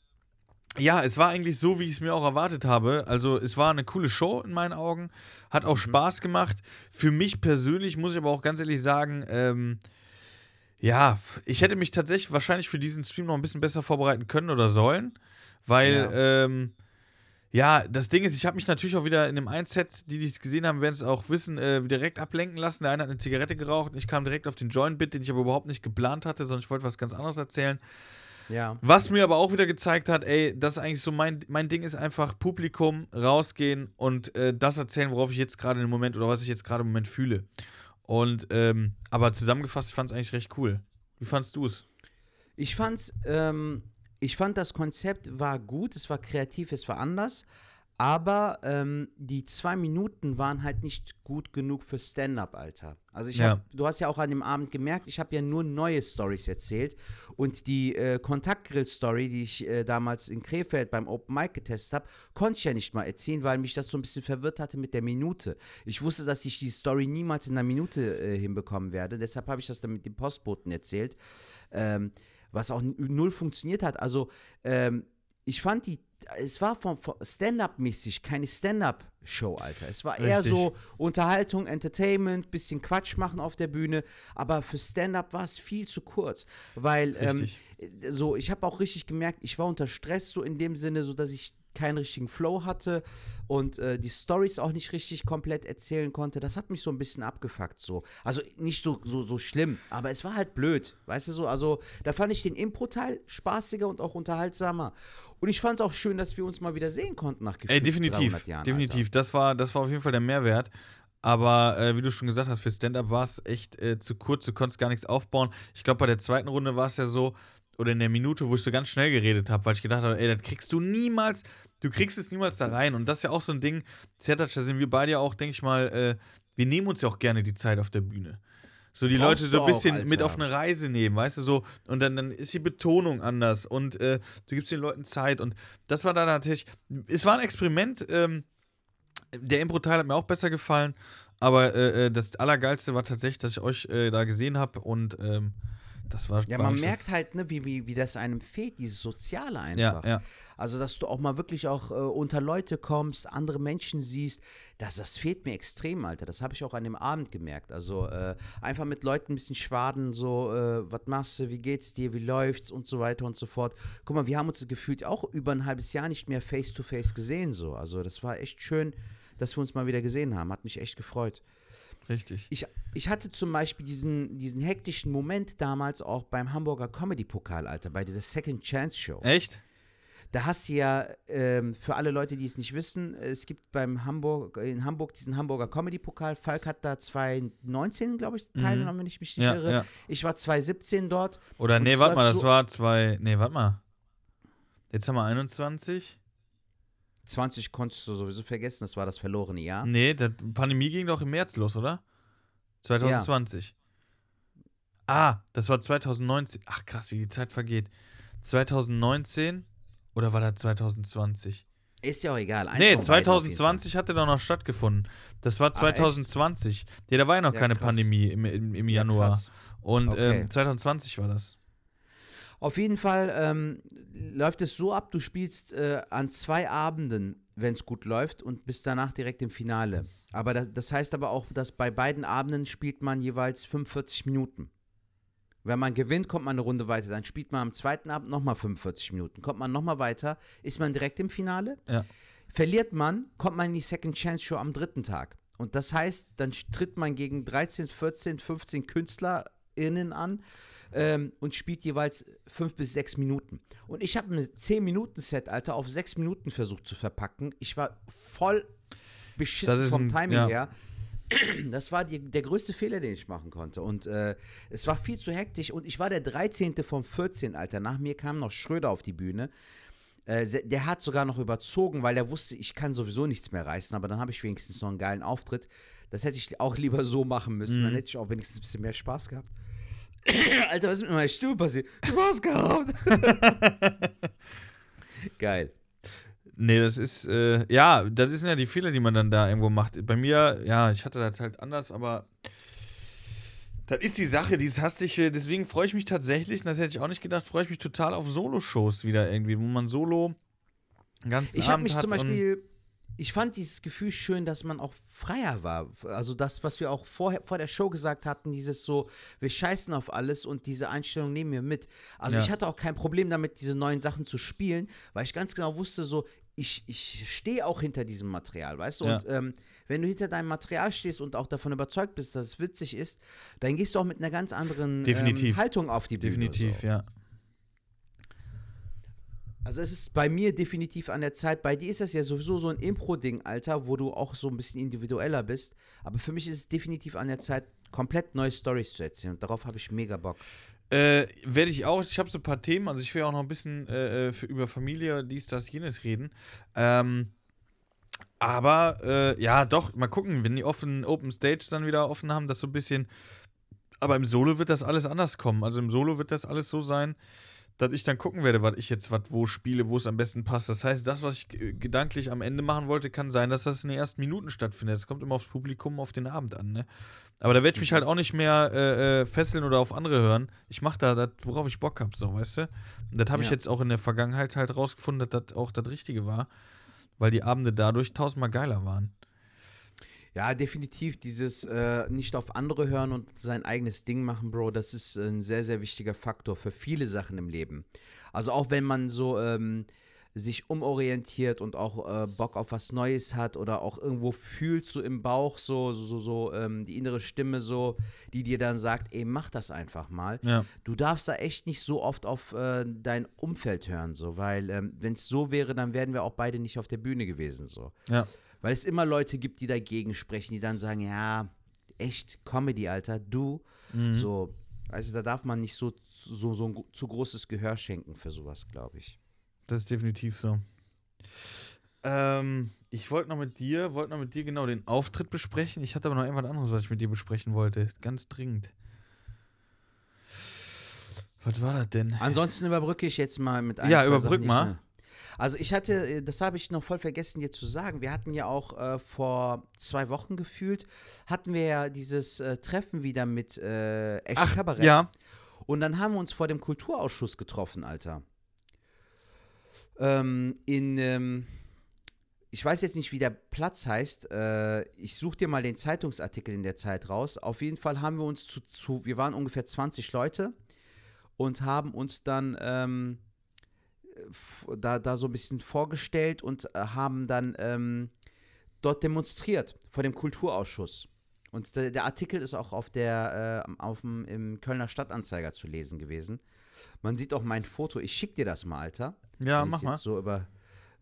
ja, es war eigentlich so, wie ich es mir auch erwartet habe. Also es war eine coole Show in meinen Augen, hat auch Spaß gemacht. Für mich persönlich muss ich aber auch ganz ehrlich sagen, ähm, ja, ich hätte mich tatsächlich wahrscheinlich für diesen Stream noch ein bisschen besser vorbereiten können oder sollen, weil Ja. ähm, ja, das Ding ist, ich habe mich natürlich auch wieder in dem Einset, die, die es gesehen haben, werden es auch wissen, äh, direkt ablenken lassen. Der eine hat eine Zigarette geraucht und ich kam direkt auf den Joint-Bit, den ich aber überhaupt nicht geplant hatte, sondern ich wollte was ganz anderes erzählen. Ja. Was mir aber auch wieder gezeigt hat, ey, das ist eigentlich so mein, mein Ding ist einfach Publikum, rausgehen und äh, das erzählen, worauf ich jetzt gerade im Moment oder was ich jetzt gerade im Moment fühle. Und, ähm, aber zusammengefasst, ich fand es eigentlich recht cool. Wie fandst du es? Ich fand's, ähm, ich fand das Konzept war gut, es war kreativ, es war anders, aber ähm, die zwei Minuten waren halt nicht gut genug für Stand-up, Alter. Also ich Ja. hab, du hast ja auch an dem Abend gemerkt, ich habe ja nur neue Stories erzählt und die äh, Kontaktgrill-Story, die ich äh, damals in Krefeld beim Open Mic getestet habe, konnte ich ja nicht mal erzählen, weil mich das so ein bisschen verwirrt hatte mit der Minute. Ich wusste, dass ich die Story niemals in einer Minute äh, hinbekommen werde, deshalb habe ich das dann mit dem Postboten erzählt. Ähm, was auch null funktioniert hat. Also, ähm, ich fand die, es war von, von Stand-up-mäßig keine Stand-up-Show, Alter. Es war eher Richtig. so Unterhaltung, Entertainment, bisschen Quatsch machen auf der Bühne, aber für Stand-up war es viel zu kurz, weil ähm, so, ich habe auch richtig gemerkt, ich war unter Stress so in dem Sinne, so dass ich keinen richtigen Flow hatte und äh, die Stories auch nicht richtig komplett erzählen konnte. Das hat mich so ein bisschen abgefuckt so. Also nicht so, so, so schlimm, aber es war halt blöd, weißt du so. Also da fand ich den Impro-Teil spaßiger und auch unterhaltsamer. Und ich fand es auch schön, dass wir uns mal wieder sehen konnten nach Ey, definitiv. 300 Jahren. definitiv. Das war, das war auf jeden Fall der Mehrwert. Aber äh, wie du schon gesagt hast, für Stand-Up war es echt äh, zu kurz, du konntest gar nichts aufbauen. Ich glaube, bei der zweiten Runde war es ja so, oder in der Minute, wo ich so ganz schnell geredet habe, weil ich gedacht habe, ey, das kriegst du niemals, du kriegst es niemals da rein. Und das ist ja auch so ein Ding, Zertatsch, da sind wir beide ja auch, denke ich mal, äh, wir nehmen uns ja auch gerne die Zeit auf der Bühne. So die Brauchst Leute so ein auch, bisschen mit Alter. auf eine Reise nehmen, weißt du, so. Und dann, dann ist die Betonung anders und äh, du gibst den Leuten Zeit. Und das war da natürlich, es war ein Experiment, ähm, der Impro-Teil hat mir auch besser gefallen, aber äh, äh, das Allergeilste war tatsächlich, dass ich euch äh, da gesehen habe und ähm, das war. Ja, man merkt halt, ne, wie, wie, wie das einem fehlt, dieses Soziale einfach. Ja, ja. Also, dass du auch mal wirklich auch äh, unter Leute kommst, andere Menschen siehst, das, das fehlt mir extrem, Alter. Das habe ich auch an dem Abend gemerkt. Also, äh, einfach mit Leuten ein bisschen schwaden, so, äh, was machst du, wie geht's dir, wie läuft's und so weiter und so fort. Guck mal, wir haben uns gefühlt auch über ein halbes Jahr nicht mehr face-to-face gesehen, so. Also, das war echt schön, dass wir uns mal wieder gesehen haben. Hat mich echt gefreut. Richtig. Ich, ich hatte zum Beispiel diesen, diesen hektischen Moment damals auch beim Hamburger Comedy-Pokal, Alter, bei dieser Second Chance Show. Echt? Da hast du ja, ähm, für alle Leute, die es nicht wissen, es gibt beim Hamburg, in Hamburg diesen Hamburger Comedy-Pokal. Falk hat da 2019, glaube ich, teilgenommen, wenn ich mich nicht Ja, irre. ja. Ich war 2017 dort. Oder nee, warte mal, das so- war zwei. Nee, warte mal. Jetzt haben wir 21. 20 konntest du sowieso vergessen, das war das verlorene Jahr. Nee, die Pandemie ging doch im März los, oder? 2020. Ah, das war 2019. Ach krass, wie die Zeit vergeht. 2019 oder war das 2020? Ist ja auch egal. eins Nee, von beiden auf jeden 2020 hatte doch noch stattgefunden. Das war Ah, echt? 2020. ja, da war ja noch Ja, keine krass. Pandemie im, im, im. Ja, Januar. krass. Und Okay. ähm, 2020 war das. Auf jeden Fall ähm, läuft es so ab, du spielst äh, an zwei Abenden, wenn es gut läuft, und bist danach direkt im Finale. Aber das, das heißt aber auch, dass bei beiden Abenden spielt man jeweils 45 Minuten. Wenn man gewinnt, kommt man eine Runde weiter. Dann spielt man am zweiten Abend nochmal 45 Minuten. Kommt man nochmal weiter, ist man direkt im Finale. Ja. Verliert man, kommt man in die Second Chance Show am dritten Tag. Und das heißt, dann tritt man gegen 13, 14, 15 KünstlerInnen an ähm, und spielt jeweils fünf bis sechs Minuten. Und ich habe ein 10-Minuten-Set, Alter, auf sechs Minuten versucht zu verpacken. Ich war voll beschissen ist vom ein- Timing ja. her. Das war die, der größte Fehler, den ich machen konnte. Und äh, es war viel zu hektisch. Und ich war der 13. von 14, Alter. Nach mir kam noch Schröder auf die Bühne. Äh, der hat sogar noch überzogen, weil er wusste, ich kann sowieso nichts mehr reißen. Aber dann habe ich wenigstens noch einen geilen Auftritt. Das hätte ich auch lieber so machen müssen. Dann hätte ich auch wenigstens ein bisschen mehr Spaß gehabt. Alter, was ist mit meiner Stimme passiert? Spaß gehabt. Geil. Nee, das ist, äh, ja, das sind ja die Fehler, die man dann da irgendwo macht. Bei mir, ja, ich hatte das halt anders, aber das ist die Sache, dieses hastige, deswegen freue ich mich tatsächlich, und das hätte ich auch nicht gedacht, freue ich mich total auf Solo-Shows wieder irgendwie, wo man solo ganzen Ich habe mich zum Beispiel, ich fand dieses Gefühl schön, dass man auch freier war. Also das, was wir auch vorher, vor der Show gesagt hatten, dieses so, wir scheißen auf alles und diese Einstellung nehmen wir mit. Also Ja. ich hatte auch kein Problem damit, diese neuen Sachen zu spielen, weil ich ganz genau wusste, so, ich, ich stehe auch hinter diesem Material, weißt du? Ja. Und ähm, wenn du hinter deinem Material stehst und auch davon überzeugt bist, dass es witzig ist, dann gehst du auch mit einer ganz anderen. Ähm, Haltung auf die Bühne. Definitiv, so. ja. Also es ist bei mir definitiv an der Zeit. Bei dir ist das ja sowieso so ein Impro-Ding, Alter, wo du auch so ein bisschen individueller bist. Aber für mich ist es definitiv an der Zeit, komplett neue Stories zu erzählen. Und darauf habe ich mega Bock. Äh, werde ich auch. Ich habe so ein paar Themen. Also ich will auch noch ein bisschen äh, äh, für, über Familie, dies, das, jenes reden. Ähm, aber äh, ja, doch, mal gucken, wenn die offen, Open Stage dann wieder offen haben, das so ein bisschen. Aber im Solo wird das alles anders kommen. Also im Solo wird das alles so sein, dass ich dann gucken werde, was ich jetzt was wo spiele, wo es am besten passt. Das heißt, das, was ich gedanklich am Ende machen wollte, kann sein, dass das in den ersten Minuten stattfindet. Das kommt immer aufs Publikum, auf den Abend an. Ne? Aber da werde ich mich halt auch nicht mehr äh, äh, fesseln oder auf andere hören. Ich mache da das, worauf ich Bock habe, so, weißt du? Und das habe ich Ja. jetzt auch in der Vergangenheit halt rausgefunden, dass das auch das Richtige war, weil die Abende dadurch tausendmal geiler waren. Ja, definitiv dieses äh, nicht auf andere hören und sein eigenes Ding machen, Bro, das ist ein sehr, sehr wichtiger Faktor für viele Sachen im Leben. Also auch wenn man so ähm, sich umorientiert und auch äh, Bock auf was Neues hat oder auch irgendwo fühlt so im Bauch so, so, so, so ähm, die innere Stimme so, die dir dann sagt, ey, mach das einfach mal. Ja. Du darfst da echt nicht so oft auf äh, dein Umfeld hören, so, weil ähm, wenn es so wäre, dann wären wir auch beide nicht auf der Bühne gewesen, so. Ja. Weil es immer Leute gibt, die dagegen sprechen, die dann sagen, ja, echt Comedy, Alter, du. Mhm. So, also da darf man nicht so, so, so ein zu großes Gehör schenken für sowas, glaube ich. Das ist definitiv so. Ähm, ich wollte noch mit dir, wollte noch mit dir genau den Auftritt besprechen. Ich hatte aber noch irgendwas anderes, was ich mit dir besprechen wollte. Ganz dringend. Was war das denn? Ansonsten überbrücke ich jetzt mal mit ein, Ja, überbrück mal. Also ich hatte, äh, das habe ich noch voll vergessen dir zu sagen, wir hatten ja auch äh, vor zwei Wochen gefühlt, hatten wir ja dieses äh, Treffen wieder mit äh, Echt Ach, Kabarett. ja. Und dann haben wir uns vor dem Kulturausschuss getroffen, Alter. Ähm, in, ähm, ich weiß jetzt nicht, wie der Platz heißt. Äh, ich suche dir mal den Zeitungsartikel in der Zeit raus. Auf jeden Fall haben wir uns zu, zu wir waren ungefähr 20 Leute und haben uns dann ähm, da, da so ein bisschen vorgestellt und äh, haben dann ähm, dort demonstriert vor dem Kulturausschuss. Und der, der Artikel ist auch auf der, äh, auf dem, im Kölner Stadtanzeiger zu lesen gewesen. Man sieht auch mein Foto. Ich schick dir das mal, Alter. Ja, Wenn mach mal. So über,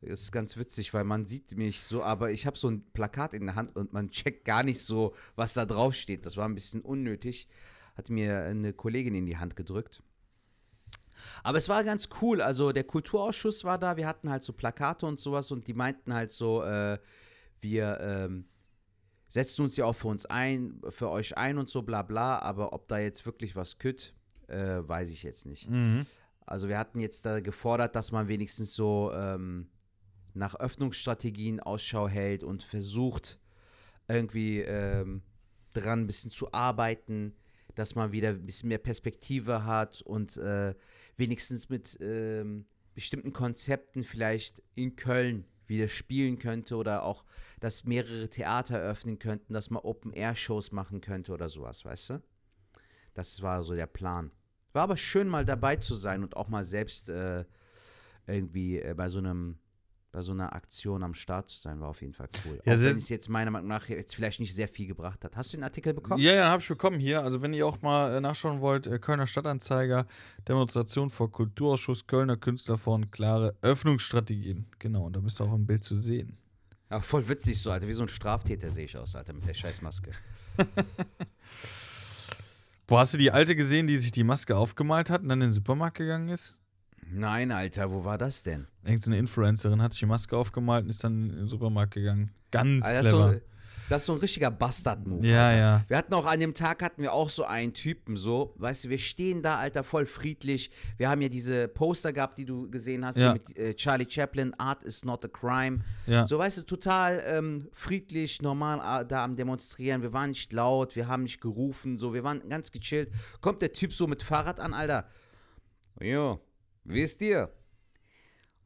das ist ganz witzig, weil man sieht mich so, aber ich habe so ein Plakat in der Hand und man checkt gar nicht so, was da drauf steht. Das war ein bisschen unnötig. Hat mir eine Kollegin in die Hand gedrückt. Aber es war ganz cool. Also der Kulturausschuss war da, wir hatten halt so Plakate und sowas und die meinten halt so, äh, wir ähm, setzen uns ja auch für uns ein, für euch ein und so bla bla, aber ob da jetzt wirklich was kütt, äh, weiß ich jetzt nicht. Mhm. Also wir hatten jetzt da gefordert, dass man wenigstens so ähm, nach Öffnungsstrategien Ausschau hält und versucht, irgendwie ähm, dran ein bisschen zu arbeiten, dass man wieder ein bisschen mehr Perspektive hat und äh, wenigstens mit ähm, bestimmten Konzepten vielleicht in Köln wieder spielen könnte oder auch, dass mehrere Theater öffnen könnten, dass man Open-Air-Shows machen könnte oder sowas, weißt du? Das war so der Plan. War aber schön, mal dabei zu sein und auch mal selbst äh, irgendwie äh, bei so einem bei so einer Aktion am Start zu sein, war auf jeden Fall cool. Ja, auch wenn es jetzt meiner Meinung nach jetzt vielleicht nicht sehr viel gebracht hat. Hast du den Artikel bekommen? Ja, ja, habe ich bekommen hier. Also wenn ihr auch mal äh, nachschauen wollt, äh, Kölner Stadtanzeiger, Demonstration vor Kulturausschuss, Kölner Künstler vor klare Öffnungsstrategien. Genau, und da bist du auch im Bild zu sehen. Ja, voll witzig so, Alter. Wie so ein Straftäter sehe ich aus, Alter, mit der Scheißmaske. Wo hast du die alte gesehen, die sich die Maske aufgemalt hat und dann in den Supermarkt gegangen ist? Nein, Alter, wo war das denn? Irgend so eine Influencerin hat sich die Maske aufgemalt und ist dann in den Supermarkt gegangen. Ganz Alter, das, ist clever. so, das ist so ein richtiger Bastard-Move. ja, Alter. ja. Wir hatten auch an dem Tag hatten wir auch so einen Typen so, weißt du, wir stehen da, Alter, voll friedlich. Wir haben ja diese Poster gehabt, die du gesehen hast, Ja. mit äh, Charlie Chaplin, Art is not a crime. Ja. So, weißt du, total ähm, friedlich, normal äh, da am Demonstrieren. Wir waren nicht laut, wir haben nicht gerufen, so, wir waren ganz gechillt. Kommt der Typ so mit Fahrrad an, Alter. Jo, wisst ihr,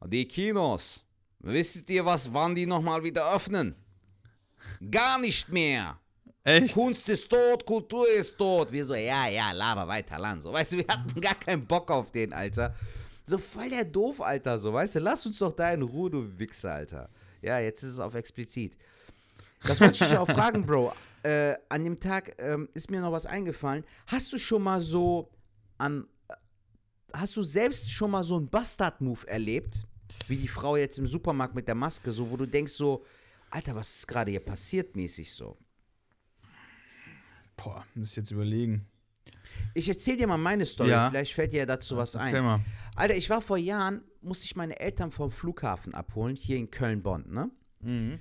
die Kinos, Wisst ihr was, wann die nochmal wieder öffnen? Gar nicht mehr. Echt? Kunst ist tot, Kultur ist tot. Wir so, ja, ja, laber weiter, Land. So, weißt du, wir hatten gar keinen Bock auf den, Alter. So voll der doof, Alter, so, weißt du, lass uns doch da in Ruhe, du Wichser, Alter. Ja, jetzt ist es auf explizit. Das wollte ich dich auch fragen, Bro. Äh, an dem Tag ähm, ist mir noch was eingefallen. Hast du schon mal so an. Hast du selbst schon mal so einen Bastard-Move erlebt? Wie die Frau jetzt im Supermarkt mit der Maske, so, wo du denkst so, Alter, was ist gerade hier passiert, mäßig so. Boah, muss ich jetzt überlegen. Ich erzähl dir mal meine Story, Ja. vielleicht fällt dir dazu was Erzähl ein. mal. Alter, ich war vor Jahren, musste ich meine Eltern vom Flughafen abholen, hier in Köln-Bonn, ne? Mhm.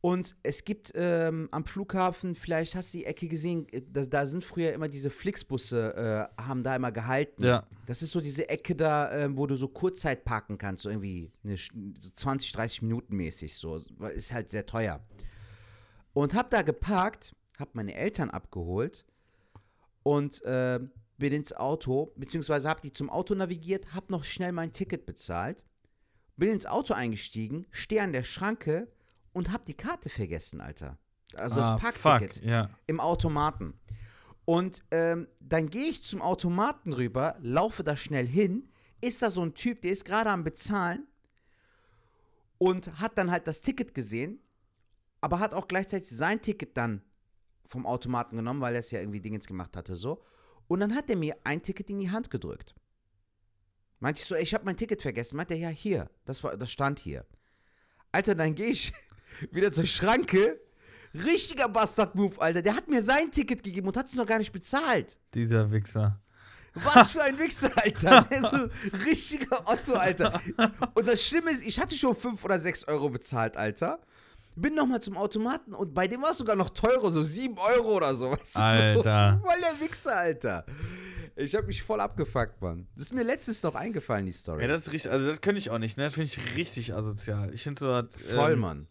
Und es gibt ähm, am Flughafen, vielleicht hast du die Ecke gesehen, äh, da, da sind früher immer diese Flixbusse, äh, haben da immer gehalten. Ja. Das ist so diese Ecke da, ähm, wo du so Kurzzeit parken kannst, so irgendwie eine, so 20, 30 Minuten mäßig so. Ist halt sehr teuer. Und hab da geparkt, hab meine Eltern abgeholt und äh, bin ins Auto, beziehungsweise hab die zum Auto navigiert, hab noch schnell mein Ticket bezahlt, bin ins Auto eingestiegen, stehe an der Schranke und hab die Karte vergessen, Alter. Also ah, das Parkticket ja. im Automaten. Und ähm, dann gehe ich zum Automaten rüber, laufe da schnell hin, ist da so ein Typ, der ist gerade am Bezahlen und hat dann halt das Ticket gesehen, aber hat auch gleichzeitig sein Ticket dann vom Automaten genommen, weil er es ja irgendwie Dingens gemacht hatte, so. Und dann hat er mir ein Ticket in die Hand gedrückt. Meinte ich so, ey, ich habe mein Ticket vergessen. Meinte er, ja, hier, das, war, das stand hier. Alter, dann gehe ich wieder zur Schranke. Richtiger Bastard-Move, Alter. Der hat mir sein Ticket gegeben und hat es noch gar nicht bezahlt. Dieser Wichser. Was für ein Wichser, Alter. Der so richtiger Otto, Alter. Und das Schlimme ist, ich hatte schon 5 oder 6 Euro bezahlt, Alter. Bin nochmal zum Automaten und bei dem war es sogar noch teurer, so 7 Euro oder so. Weißt du, Alter. So, voll der Wichser, Alter. Ich hab mich voll abgefuckt, Mann. Das ist mir letztens noch eingefallen, die Story. Ja, das ist richtig, also das könnte ich auch nicht, ne? Das finde ich richtig asozial. Ich finde so. ähm, voll, Mann.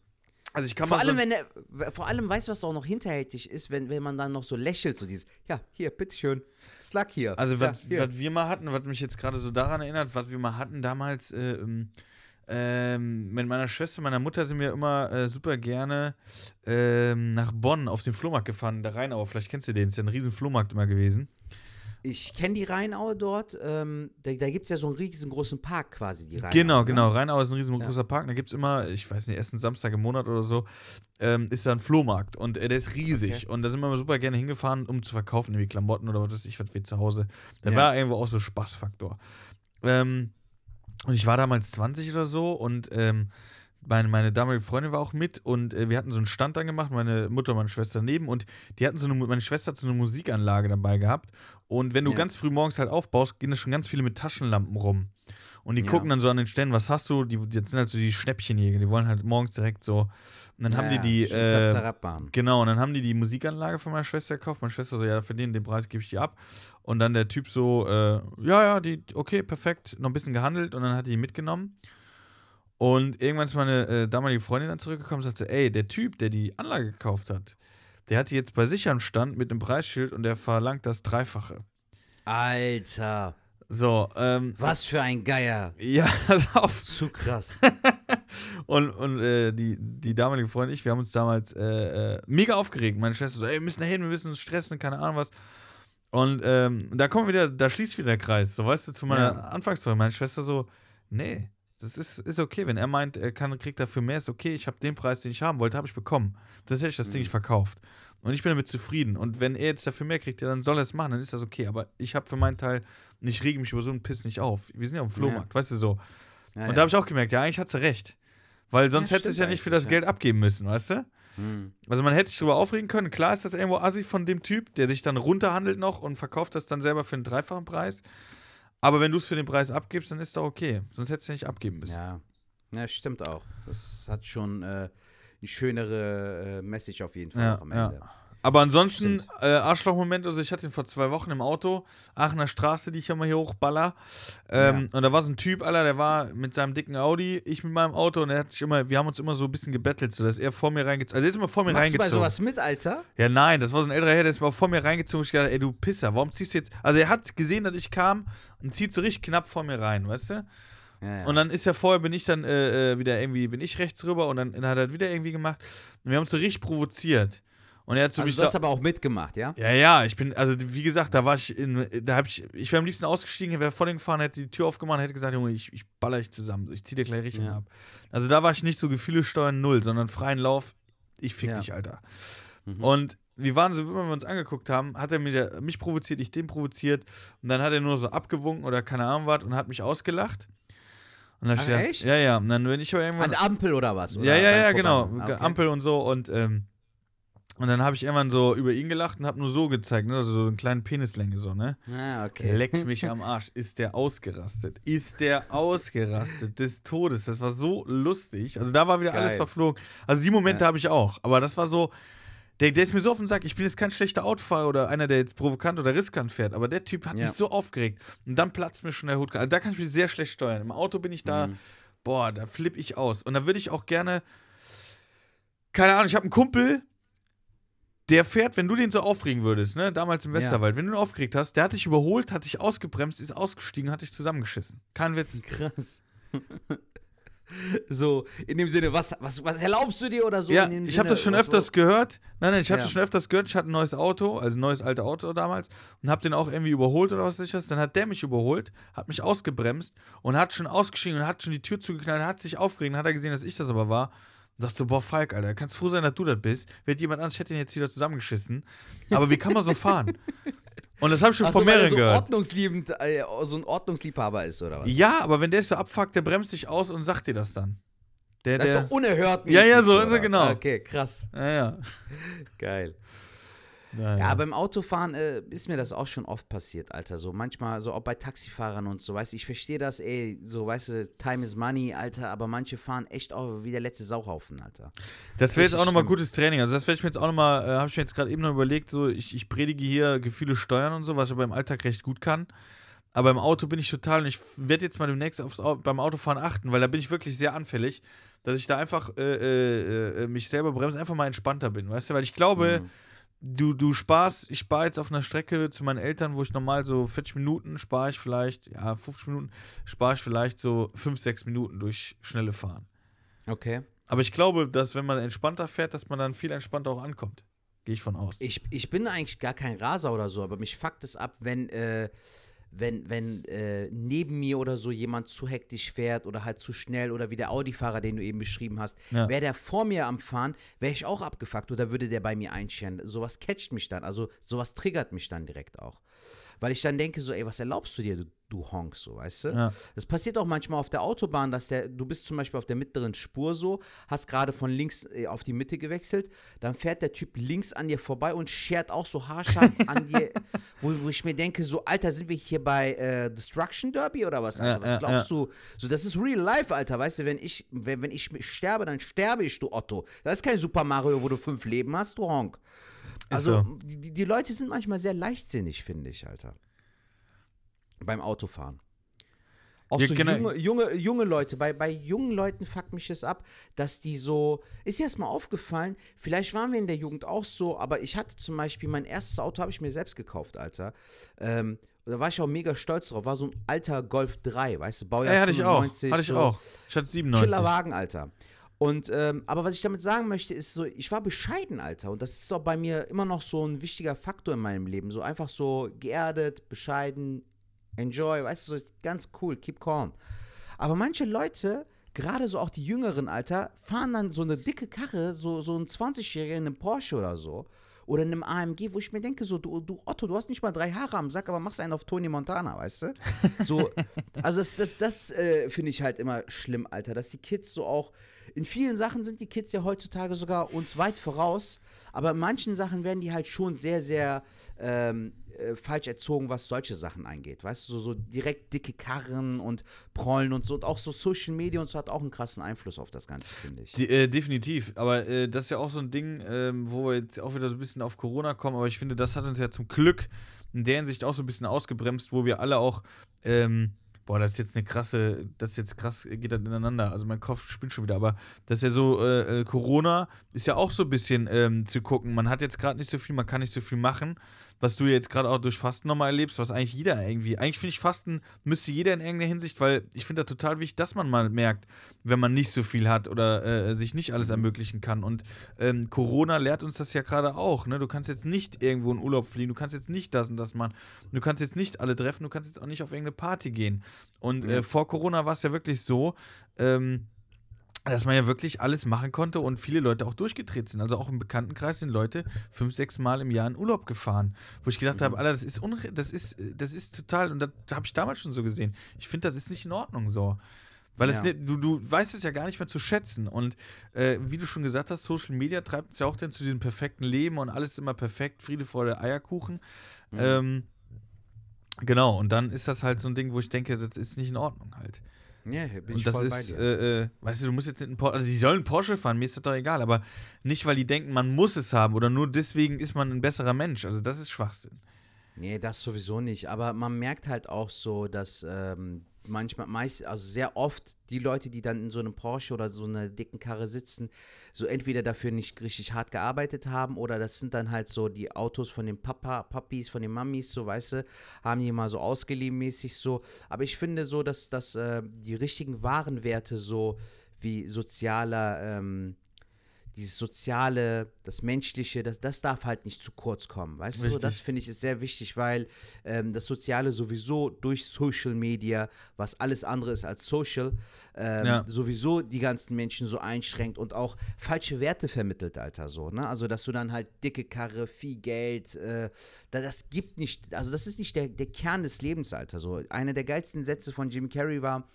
Also ich kann Vor allem, so, wenn er, vor allem, weißt du, was auch noch hinterhältig ist, wenn, wenn man dann noch so lächelt, so dieses, ja, hier, bitteschön, Slug hier. Also, ja, was, hier. was wir mal hatten, was mich jetzt gerade so daran erinnert, was wir mal hatten damals, äh, ähm, ähm, mit meiner Schwester, meiner Mutter sind wir immer äh, super gerne ähm, nach Bonn auf den Flohmarkt gefahren, der Rheinau. Vielleicht kennst du den, ist ja ein riesen Flohmarkt immer gewesen. Ich kenne die Rheinaue dort, ähm, da, da gibt es ja so einen riesengroßen Park quasi, die Rheinaue. genau, ne? genau. Rheinau ist ein riesengroßer Park. Da gibt es immer, ich weiß nicht, ersten Samstag im Monat oder so, ähm, ist da ein Flohmarkt. Und äh, der ist riesig. Okay. Und da sind wir immer super gerne hingefahren, um zu verkaufen, irgendwie Klamotten oder was weiß ich, was wir zu Hause. Da Ja. war irgendwo auch so Spaßfaktor. Ähm, und ich war damals 20 oder so und ähm, meine, meine damalige Freundin war auch mit und äh, wir hatten so einen Stand dann gemacht, meine Mutter und meine Schwester neben und die hatten so eine, meine Schwester hat so eine Musikanlage dabei gehabt und wenn du Ja. ganz früh morgens halt aufbaust, gehen da schon ganz viele mit Taschenlampen rum und die Ja. gucken dann so an den Ständen, was hast du, die, die sind halt so die Schnäppchenjäger, die wollen halt morgens direkt so und dann haben die die, äh. Genau, und dann haben die die Musikanlage von meiner Schwester gekauft. Meine Schwester so, ja, für den, den Preis gebe ich die ab. Und dann der Typ so, äh, ja, ja, die, okay, perfekt, noch ein bisschen gehandelt und dann hat die die mitgenommen. Und irgendwann ist meine äh, damalige Freundin dann zurückgekommen und sagte, ey, der Typ, der die Anlage gekauft hat, der hat die jetzt bei sich am Stand mit einem Preisschild und der verlangt das Dreifache. Alter, So, ähm, was für ein Geier. ja, pass auf. Zu krass. Und, und äh, die, die damalige Freundin und ich, wir haben uns damals äh, äh, mega aufgeregt. Meine Schwester so, ey, wir müssen da hin, wir müssen uns stressen, keine Ahnung was. Und ähm, da wir wieder, da schließt wieder der Kreis. So, weißt du, zu meiner Ja. Anfangsstory. Meine Schwester so, nee, das ist, ist okay. Wenn er meint, er kann, kriegt dafür mehr, ist okay. Ich habe den Preis, den ich haben wollte, habe ich bekommen. Sonst hätte ich das Ding nicht verkauft. Und ich bin damit zufrieden. Und wenn er jetzt dafür mehr kriegt, ja, dann soll er es machen, dann ist das okay. Aber ich habe für meinen Teil, ich rege mich über so einen Piss nicht auf. Wir sind ja auf dem Flohmarkt, weißt du so. Ja, Und ja. da habe ich auch gemerkt, ja, eigentlich hat sie recht. Weil sonst Ja, du es ja nicht für das ja. Geld abgeben müssen, weißt du? Hm. Also man hätte sich darüber aufregen können. Klar ist das irgendwo assi von dem Typ, der sich dann runterhandelt noch und verkauft das dann selber für einen dreifachen Preis. Aber wenn du es für den Preis abgibst, dann ist doch okay. Sonst hättest du nicht abgeben müssen. Ja. ja, stimmt auch. Das hat schon äh, eine schönere äh, Message auf jeden Fall Ja, am ja. Aber ansonsten, äh, Arschlochmoment, also ich hatte ihn vor zwei Wochen im Auto, Aachener Straße, die ich immer hier hochballer. Ähm, Und da war so ein Typ, Alter, der war mit seinem dicken Audi, ich mit meinem Auto und er hat sich immer, wir haben uns immer so ein bisschen gebettelt, so dass er vor mir reingezogen Also er ist immer vor mir Machst du bei reingezogen. sowas mit, Alter? Ja, nein, das war so ein älterer Herr, der ist mal vor mir reingezogen. Ich dachte, ey, du Pisser, warum ziehst du jetzt. Also, er hat gesehen, dass ich kam und zieht so richtig knapp vor mir rein, weißt du? Ja, ja. Und dann ist ja vorher, bin ich dann äh, äh, wieder irgendwie, bin ich rechts rüber und dann hat er wieder irgendwie gemacht. Und wir haben uns so richtig provoziert. Und er hat so also mich du hast aber auch mitgemacht, ja? Ja, ja, ich bin, also wie gesagt, da war ich in, da habe ich, ich wäre am liebsten ausgestiegen, wäre vor den gefahren, hätte die Tür aufgemacht, hätte gesagt, Junge, ich, ich baller dich zusammen, ich zieh dir gleich richtig Ja. ab. Also da war ich nicht so Gefühle steuern null, sondern freien Lauf, ich fick Ja. dich, Alter. Mhm. Und wir waren so, wenn wir uns angeguckt haben, hat er mich, mich provoziert, ich den provoziert und dann hat er nur so abgewunken oder keine Ahnung was und hat mich ausgelacht. Und dann hab Ach, ich gedacht, echt? Ja, ja, und dann bin ich aber irgendwann An Ampel oder was? Oder ja, ja, ja, genau. Ah, okay. Ampel und so und ähm, und dann habe ich irgendwann so über ihn gelacht und habe nur so gezeigt, ne? also so eine kleine Penislänge so, ne? Ah, okay. Leck mich am Arsch. Ist der ausgerastet? Ist der ausgerastet des Todes? Das war so lustig. Also da war wieder alles Geil. verflogen. Also die Momente Ja. habe ich auch. Aber das war so, der, der ist mir so auf den Sack. Ich bin jetzt kein schlechter Autofahrer oder einer, der jetzt provokant oder riskant fährt. Aber der Typ hat Ja. mich so aufgeregt. Und dann platzt mir schon der Hut. Also da kann ich mich sehr schlecht steuern. Im Auto bin ich da, Mhm. boah, da flippe ich aus. Und da würde ich auch gerne, keine Ahnung, ich habe einen Kumpel, der fährt, wenn du den so aufregen würdest, ne, damals im Ja. Westerwald, wenn du ihn aufgeregt hast, der hat dich überholt, hat dich ausgebremst, ist ausgestiegen, hat dich zusammengeschissen. Kein Witz. Krass. so, in dem Sinne, was, was, was erlaubst du dir oder so? ja, in dem ich habe das schon öfters gehört. Nein, nein, ich habe Ja. das schon öfters gehört. Ich hatte ein neues Auto, also ein neues altes Auto damals und habe den auch irgendwie überholt oder was weiß ich was. Dann hat der mich überholt, hat mich ausgebremst und hat schon ausgestiegen und hat schon die Tür zugeknallt, hat sich aufgeregt, hat er gesehen, dass ich das aber war. Und sagst so, boah, Falk, Alter, kannst froh sein, dass du das bist. Wird jemand anders, ich hätte ihn jetzt wieder zusammengeschissen. Aber wie kann man so fahren? Und das habe ich schon Ach von so, er mehreren so gehört. ordnungsliebend, äh, so ein Ordnungsliebhaber ist, oder was? Ja, aber wenn der ist so abfuckt, der bremst dich aus und sagt dir das dann. Der, Das ist der, doch unerhört. Ja, ja, so ist er genau. Ah, Okay, krass. ja, ja. Geil. Ja, Ja, beim Autofahren äh, ist mir das auch schon oft passiert, Alter. So manchmal, so auch bei Taxifahrern und so, weißt du, ich verstehe das, ey, so, weißt du, Time is Money, Alter, aber manche fahren echt auch wie der letzte Sauhaufen, Alter. Das wäre jetzt auch nochmal gutes Training. Also das werde ich mir jetzt auch nochmal, äh, habe ich mir jetzt gerade eben noch überlegt, so ich, ich predige hier Gefühle steuern und so, was ich aber im Alltag recht gut kann. Aber im Auto bin ich total und ich werde jetzt mal demnächst aufs, Au- beim Autofahren achten, weil da bin ich wirklich sehr anfällig, dass ich da einfach äh, äh, äh, mich selber bremse, einfach mal entspannter bin, weißt du? Weil ich glaube, Mhm. Du, du sparst, ich spare jetzt auf einer Strecke zu meinen Eltern, wo ich normal so 40 Minuten spare ich vielleicht, ja, 50 Minuten, spare ich vielleicht so 5, 6 Minuten durch schnelle Fahren. Okay. Aber ich glaube, dass wenn man entspannter fährt, dass man dann viel entspannter auch ankommt. Gehe ich von aus. Ich, ich bin eigentlich gar kein Raser oder so, aber mich fuckt es ab, wenn, äh, wenn, wenn äh, neben mir oder so jemand zu hektisch fährt oder halt zu schnell oder wie der Audi-Fahrer, den du eben beschrieben hast. Ja. Wäre der vor mir am Fahren, wäre ich auch abgefuckt oder würde der bei mir einscheren. Sowas catcht mich dann, also sowas triggert mich dann direkt auch. Weil ich dann denke so, ey, was erlaubst du dir, du, du Honk, so, weißt du? Ja. Das passiert auch manchmal auf der Autobahn, dass der, du bist zum Beispiel auf der mittleren Spur so, hast gerade von links äh, auf die Mitte gewechselt, dann fährt der Typ links an dir vorbei und schert auch so haarscharf an dir, wo, wo ich mir denke, so, Alter, sind wir hier bei äh, Destruction Derby oder was? Alter? Ja, was ja, glaubst du? So, das ist real life, Alter, weißt du, wenn ich, wenn, wenn ich sterbe, dann sterbe ich, du Otto. Das ist kein Super Mario, wo du fünf Leben hast, du Honk. Also, so. die, die- Leute sind manchmal sehr leichtsinnig, finde ich, Alter. Beim Autofahren. Auch Ja, so genau. junge, junge, junge Leute, bei, bei jungen Leuten fuckt mich das ab, dass die so, ist dir erst mal aufgefallen, vielleicht waren wir in der Jugend auch so, aber ich hatte zum Beispiel, mein erstes Auto habe ich mir selbst gekauft, Alter. Ähm, da war ich auch mega stolz drauf, war so ein alter Golf 3, weißt du, Baujahr Ja, hatte ich auch. 95, Hatte ich so. auch. Ich hatte 97. Killerwagen, Alter. Und, ähm, aber was ich damit sagen möchte, ist so, ich war bescheiden, Alter. Und das ist auch bei mir immer noch so ein wichtiger Faktor in meinem Leben. So einfach so geerdet, bescheiden, enjoy, weißt du, so ganz cool, keep calm. Aber manche Leute, gerade so auch die Jüngeren, Alter, fahren dann so eine dicke Karre, so, so ein 20-Jähriger in einem Porsche oder so. Oder in einem AMG, wo ich mir denke, so, du, du Otto, du hast nicht mal drei Haare am Sack, aber machst einen auf Tony Montana, weißt du? So, also das, das, das äh, finde ich halt immer schlimm, Alter, dass die Kids so auch, in vielen Sachen sind die Kids ja heutzutage sogar uns weit voraus, aber in manchen Sachen werden die halt schon sehr, sehr ähm, äh, falsch erzogen, was solche Sachen angeht. Weißt du, so, so direkt dicke Karren und Prollen und so. Und auch so Social Media und so hat auch einen krassen Einfluss auf das Ganze, finde ich. Die, äh, definitiv. Aber äh, das ist ja auch so ein Ding, ähm, wo wir jetzt auch wieder so ein bisschen auf Corona kommen. Aber ich finde, das hat uns ja zum Glück in der Hinsicht auch so ein bisschen ausgebremst, wo wir alle auch. Ähm, boah, das ist jetzt eine krasse, das ist jetzt krass, geht das ineinander. Also mein Kopf spinnt schon wieder. Aber das ist ja so, äh, äh, Corona ist ja auch so ein bisschen ähm, zu gucken. Man hat jetzt gerade nicht so viel, man kann nicht so viel machen. Was du jetzt gerade auch durch Fasten nochmal erlebst, was eigentlich jeder irgendwie, eigentlich finde ich Fasten müsste jeder in irgendeiner Hinsicht, weil ich finde das total wichtig, dass man mal merkt, wenn man nicht so viel hat oder äh, sich nicht alles ermöglichen kann. Und ähm, Corona lehrt uns das ja gerade auch. Ne? Du kannst jetzt nicht irgendwo in Urlaub fliegen, du kannst jetzt nicht das und das machen, du kannst jetzt nicht alle treffen, du kannst jetzt auch nicht auf irgendeine Party gehen. Und äh, vor Corona war es ja wirklich so, ähm, dass man ja wirklich alles machen konnte und viele Leute auch durchgedreht sind. Also auch im Bekanntenkreis sind Leute fünf, sechs Mal im Jahr in Urlaub gefahren. Wo ich gedacht habe, Alter, das ist, das ist, das ist total, und das habe ich damals schon so gesehen. Ich finde, das ist nicht in Ordnung so. Weil Ja. es, nicht- du, du weißt es ja gar nicht mehr zu schätzen. Und äh, wie du schon gesagt hast, Social Media treibt es ja auch dann zu diesem perfekten Leben und alles immer perfekt, Friede, Freude, Eierkuchen. Mhm. Ähm, genau, und dann ist das halt so ein Ding, wo ich denke, das ist nicht in Ordnung halt. Ja, bin Und ich das voll bei ist, dir. äh, äh, weißt du, du musst jetzt nicht einen Porsche, also die sollen Porsche fahren, mir ist das doch egal, aber nicht, weil die denken, man muss es haben oder nur deswegen ist man ein besserer Mensch. Also das ist Schwachsinn. Nee, das sowieso nicht. Aber man merkt halt auch so, dass ähm, manchmal, meist, also sehr oft die Leute, die dann in so einem Porsche oder so einer dicken Karre sitzen, so entweder dafür nicht richtig hart gearbeitet haben oder das sind dann halt so die Autos von den Papa, Papis, von den Mamis, so weißt du, haben die mal so ausgeliehen mäßig so. Aber ich finde so, dass, dass äh, die richtigen Warenwerte so wie sozialer, ähm, dieses Soziale, das Menschliche, das, das darf halt nicht zu kurz kommen. Weißt du, Richtig. das finde ich ist sehr wichtig, weil ähm, das Soziale sowieso durch Social Media, was alles andere ist als Social, ähm, Ja. sowieso die ganzen Menschen so einschränkt und auch falsche Werte vermittelt, Alter, so, ne? Also, dass du dann halt dicke Karre, viel Geld, äh, da- das gibt nicht, also das ist nicht der, der Kern des Lebens, Alter, so. Einer der geilsten Sätze von Jim Carrey war,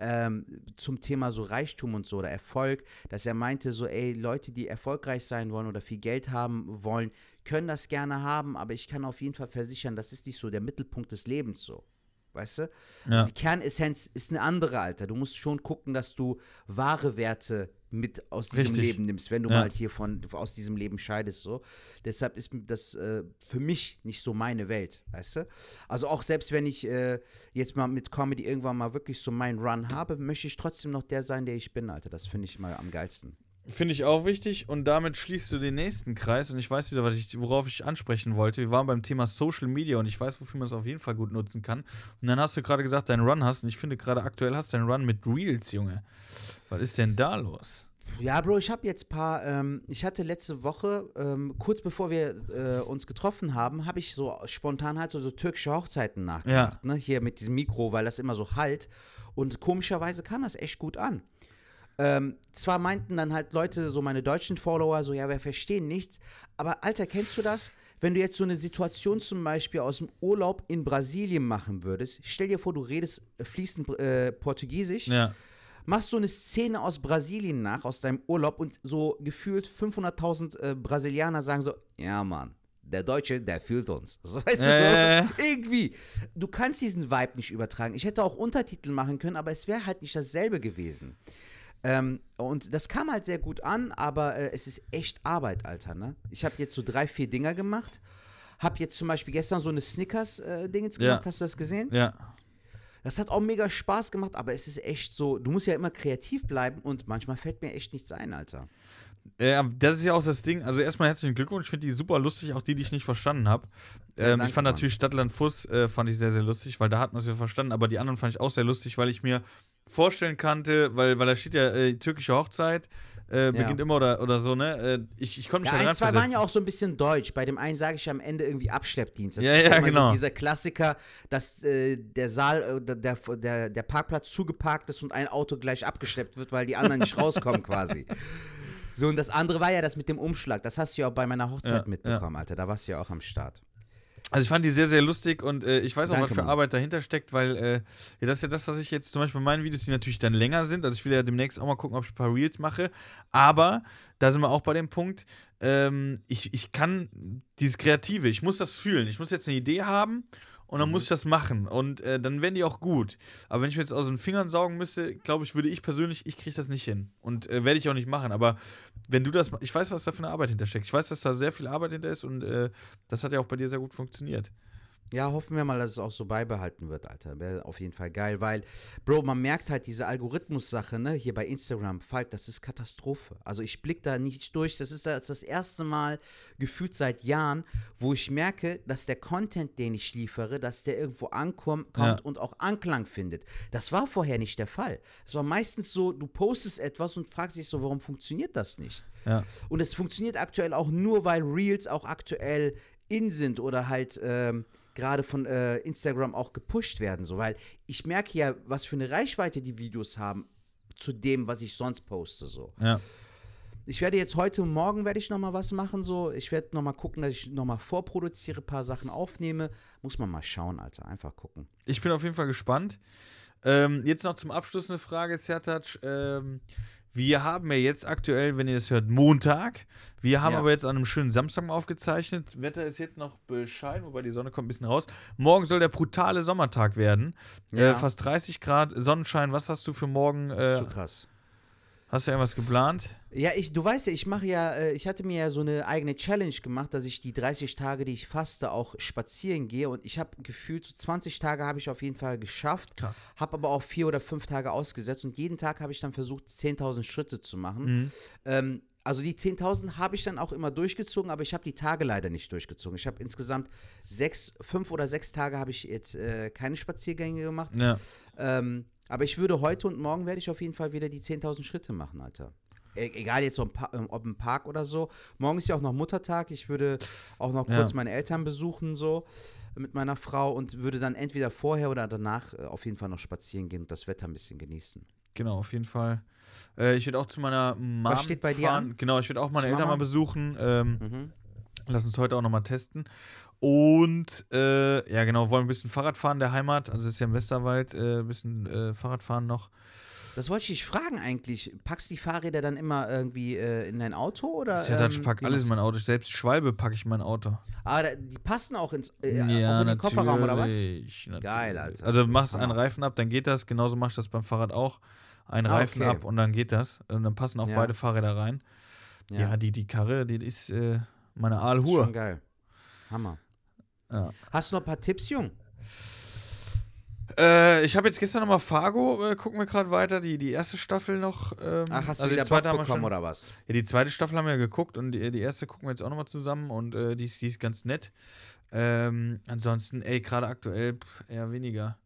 ähm, zum Thema so Reichtum und so oder Erfolg, dass er meinte so, ey, Leute, die erfolgreich sein wollen oder viel Geld haben wollen, können das gerne haben, aber ich kann auf jeden Fall versichern, das ist nicht so der Mittelpunkt des Lebens so. Weißt du? Ja. Also die Kernessenz ist eine andere, Alter. Du musst schon gucken, dass du wahre Werte mit aus diesem Richtig. Leben nimmst, wenn du Ja. mal hier von aus diesem Leben scheidest. So. Deshalb ist das äh, für mich nicht so meine Welt, weißt du? Also auch selbst wenn ich äh, jetzt mal mit Comedy irgendwann mal wirklich so meinen Run habe, möchte ich trotzdem noch der sein, der ich bin, Alter. Das finde ich mal am geilsten. Finde ich auch wichtig und damit schließt du den nächsten Kreis und ich weiß wieder, was ich, worauf ich ansprechen wollte. Wir waren beim Thema Social Media und ich weiß, wofür man es auf jeden Fall gut nutzen kann. Und dann hast du gerade gesagt, deinen Run hast und ich finde gerade aktuell hast du einen Run mit Reels, Junge. Was ist denn da los? Ja, Bro, ich habe jetzt paar, ähm, ich hatte letzte Woche, ähm, kurz bevor wir äh, uns getroffen haben, habe ich so spontan halt so, so türkische Hochzeiten nachgemacht, ne? Hier mit diesem Mikro, weil das immer so halt. Und komischerweise kam das echt gut an. Ähm, zwar meinten dann halt Leute, so meine deutschen Follower, so, ja, wir verstehen nichts, aber Alter, kennst du das? Wenn du jetzt so eine Situation zum Beispiel aus dem Urlaub in Brasilien machen würdest, stell dir vor, du redest fließend äh, Portugiesisch, Ja. machst so eine Szene aus Brasilien nach, aus deinem Urlaub und so gefühlt 500.000 äh, Brasilianer sagen so, ja Mann, der Deutsche, der fühlt uns. So, weißt du, Äh. so, irgendwie. Du kannst diesen Vibe nicht übertragen. Ich hätte auch Untertitel machen können, aber es wäre halt nicht dasselbe gewesen. Ähm, und das kam halt sehr gut an, aber äh, es ist echt Arbeit, Alter, ne? Ich habe jetzt so drei, vier Dinger gemacht. Hab jetzt zum Beispiel gestern so eine Snickers-Dingens Ja. gemacht, hast du das gesehen? Ja. Das hat auch mega Spaß gemacht, aber es ist echt so, du musst ja immer kreativ bleiben und manchmal fällt mir echt nichts ein, Alter. Äh, das ist ja auch das Ding. Also erstmal herzlichen Glückwunsch. Ich finde die super lustig, auch die, die ich nicht verstanden habe. Ja, Ähm, danke, ich fand Mann. natürlich Stadtland Fuß äh, fand ich sehr, sehr lustig, weil da hat man es ja verstanden. Aber die anderen fand ich auch sehr lustig, weil ich mir vorstellen kannte, weil, weil da steht ja äh, türkische Hochzeit, äh, beginnt immer oder, oder so, ne? Äh, ich, ich konnte mich Ja, halt ein, zwei waren ja auch so ein bisschen deutsch. Bei dem einen sage ich am Ende irgendwie Abschleppdienst. Das Ja, ist ja, immer genau. so dieser Klassiker, dass äh, der Saal, äh, der, der, der Parkplatz zugeparkt ist und ein Auto gleich abgeschleppt wird, weil die anderen nicht rauskommen quasi. So, und das andere war ja das mit dem Umschlag. Das hast du ja auch bei meiner Hochzeit Ja, mitbekommen, Alter. Da warst du ja auch am Start. Also ich fand die sehr, sehr lustig und äh, ich weiß auch, Danke, was für Mann. Arbeit dahinter steckt, weil äh, ja, das ist ja das, was ich jetzt zum Beispiel bei meinen Videos, die natürlich dann länger sind. Also ich will ja demnächst auch mal gucken, ob ich ein paar Reels mache. Aber da sind wir auch bei dem Punkt, ähm, ich, ich kann dieses Kreative, ich muss das fühlen. Ich muss jetzt eine Idee haben und dann muss ich das machen. Und äh, dann werden die auch gut. Aber wenn ich mir jetzt aus den Fingern saugen müsste, glaube ich, würde ich persönlich, ich kriege das nicht hin. Und äh, werde ich auch nicht machen. Aber wenn du das, ich weiß, was da für eine Arbeit hintersteckt. Ich weiß, dass da sehr viel Arbeit hinter ist und äh, das hat ja auch bei dir sehr gut funktioniert. Ja, hoffen wir mal, dass es auch so beibehalten wird, Alter. Wäre auf jeden Fall geil, weil, Bro, man merkt halt diese Algorithmus-Sache, ne, hier bei Instagram, Falk, das ist Katastrophe. Also ich blick da nicht durch. Das ist das, das erste Mal gefühlt seit Jahren, wo ich merke, dass der Content, den ich liefere, dass der irgendwo ankommt Ja. und auch Anklang findet. Das war vorher nicht der Fall. Es war meistens so, du postest etwas und fragst dich so, warum funktioniert das nicht? Ja. Und es funktioniert aktuell auch nur, weil Reels auch aktuell in sind oder halt ähm, gerade von äh, Instagram auch gepusht werden. So, weil ich merke ja, was für eine Reichweite die Videos haben zu dem, was ich sonst poste. So. Ja. Ich werde jetzt heute morgen werde ich noch mal was machen. So. Ich werde noch mal gucken, dass ich noch mal vorproduziere, ein paar Sachen aufnehme. Muss man mal schauen, Alter. Einfach gucken. Ich bin auf jeden Fall gespannt. Ähm, jetzt noch zum Abschluss eine Frage, Sertac. Ähm, wir haben ja jetzt aktuell, wenn ihr das hört, Montag. Wir haben Ja. aber jetzt an einem schönen Samstag aufgezeichnet. Wetter ist jetzt noch bescheiden, wobei die Sonne kommt ein bisschen raus. Morgen soll der brutale Sommertag werden. Ja. Äh, fast 30 Grad, Sonnenschein. Was hast du für morgen? Äh, so krass. Hast du irgendwas geplant? Ja, ich, du weißt ja, ich mache ja, äh, ich hatte mir ja so eine eigene Challenge gemacht, dass ich die 30 Tage, die ich faste, auch spazieren gehe und ich habe gefühlt, so 20 Tage habe ich auf jeden Fall geschafft. Krass. Habe aber auch vier oder fünf Tage ausgesetzt und jeden Tag habe ich dann versucht, 10.000 Schritte zu machen. Mhm. Ähm, also die 10.000 habe ich dann auch immer durchgezogen, aber ich habe die Tage leider nicht durchgezogen. Ich habe insgesamt sechs, fünf oder sechs Tage habe ich jetzt äh, keine Spaziergänge gemacht. Ja. Ähm, aber ich würde heute und morgen werde ich auf jeden Fall wieder die 10.000 Schritte machen, Alter. E egal jetzt ob, ähm, ob im Park oder so. Morgen ist ja auch noch Muttertag. Ich würde auch noch Ja. kurz meine Eltern besuchen, so mit meiner Frau und würde dann entweder vorher oder danach äh, auf jeden Fall noch spazieren gehen und das Wetter ein bisschen genießen. Genau, auf jeden Fall. Äh, ich werde auch zu meiner Mom steht bei dir an? Genau, ich werde auch meine Zu Eltern Mama? mal besuchen. Ähm, Mhm. Lass uns heute auch nochmal testen. Und äh, ja, genau, wollen ein bisschen Fahrrad fahren der Heimat. Also es ist ja im Westerwald, äh, ein bisschen äh, Fahrrad fahren noch. Das wollte ich dich fragen eigentlich. Packst du die Fahrräder dann immer irgendwie äh, in dein Auto oder? Das ist ja dann, ich ähm, pack alles in mein Auto. Selbst Schwalbe packe ich in mein Auto. Ah, da, die passen auch ins äh, auch in den Kofferraum oder was? natürlich. Geil, Alter. Also machst einen. Reifen ab, dann geht das. Genauso machst du das beim Fahrrad auch. Einen Ah, Reifen okay. ab und dann geht das. Und dann passen auch Ja. beide Fahrräder rein. Ja, die, die Karre, die ist äh, meine Das ist Aalhur. schon geil. Hammer. Ja. Hast du noch ein paar Tipps, Jung? Äh, ich habe jetzt gestern nochmal Fargo, äh, gucken wir gerade weiter, die, die erste Staffel noch. Ähm, Ach, hast du also wieder die zweite Bock bekommen schon, oder was? Ja, die zweite Staffel haben wir ja geguckt und die, die erste gucken wir jetzt auch nochmal zusammen und äh, die, ist, die ist ganz nett. Ähm, ansonsten, ey, gerade aktuell pff, eher weniger.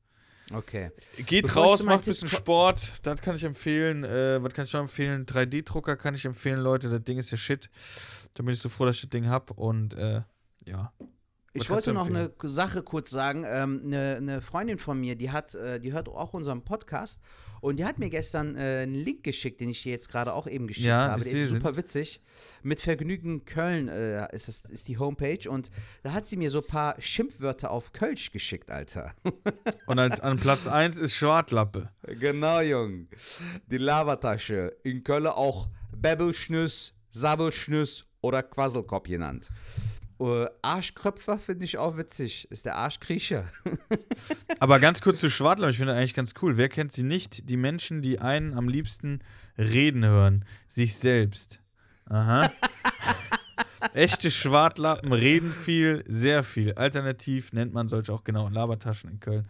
Okay. Geht Bevor raus, macht ein bisschen Sport, das kann ich empfehlen. Äh, was kann ich noch empfehlen? 3D-Drucker kann ich empfehlen, Leute, das Ding ist ja shit. Da bin ich so froh, dass ich das Ding hab und äh, ja. Ich wollte noch eine? Sache kurz sagen. Ähm, eine, eine Freundin von mir, die hat, äh, die hört auch unseren Podcast und die hat mir gestern äh, einen Link geschickt, den ich dir jetzt gerade auch eben geschickt Ja, habe. Der ist super witzig. Mit Vergnügen Köln äh, ist, das, ist die Homepage und da hat sie mir so ein paar Schimpfwörter auf Kölsch geschickt, Alter. Und als, an Platz 1 ist Schwartlappe. Genau, Jung. Die Lavatasche. In Köln auch Bäbbelschnüss, Sabbelschnüss oder Quasselkopf genannt. Äh, Arschkröpfer finde ich auch witzig. Ist der Arschkriecher. Aber ganz kurz zu Schwartlappen, ich finde eigentlich ganz cool. Wer kennt sie nicht? Die Menschen, die einen am liebsten reden hören. Sich selbst. Aha. Echte Schwartlappen reden viel, sehr viel. Alternativ nennt man solche auch genau Labertaschen in Köln.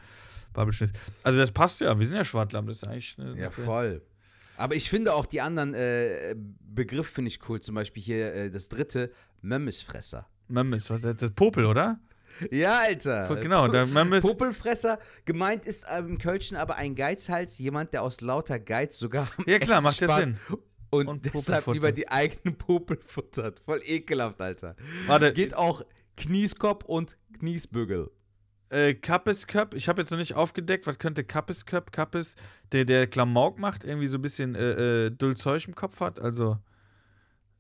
Babbelschnitt. Also das passt ja, wir sind ja Schwartlappen, das ist eigentlich eine, Ja, voll. Aber ich finde auch die anderen äh, Begriffe finde ich cool. Zum Beispiel hier äh, das dritte, Mömmisfresser. Memmis, was ist das? Popel, oder? Ja, Alter. Genau, der Memmis. Popelfresser, gemeint ist ähm, im Kölschen aber ein Geizhals, jemand, der aus lauter Geiz sogar am Ja klar, Essen macht ja Sinn. Und, Und deshalb lieber die eigenen Popel futtert. Voll ekelhaft, Alter. Warte, Geht auch Knieskopf und Kniesbügel. äh, Kappes Köp, ich habe jetzt noch nicht aufgedeckt, was könnte Kappes Köp, Kappes, der der Klamauk macht, irgendwie so ein bisschen äh, äh, Dulzeug im Kopf hat, also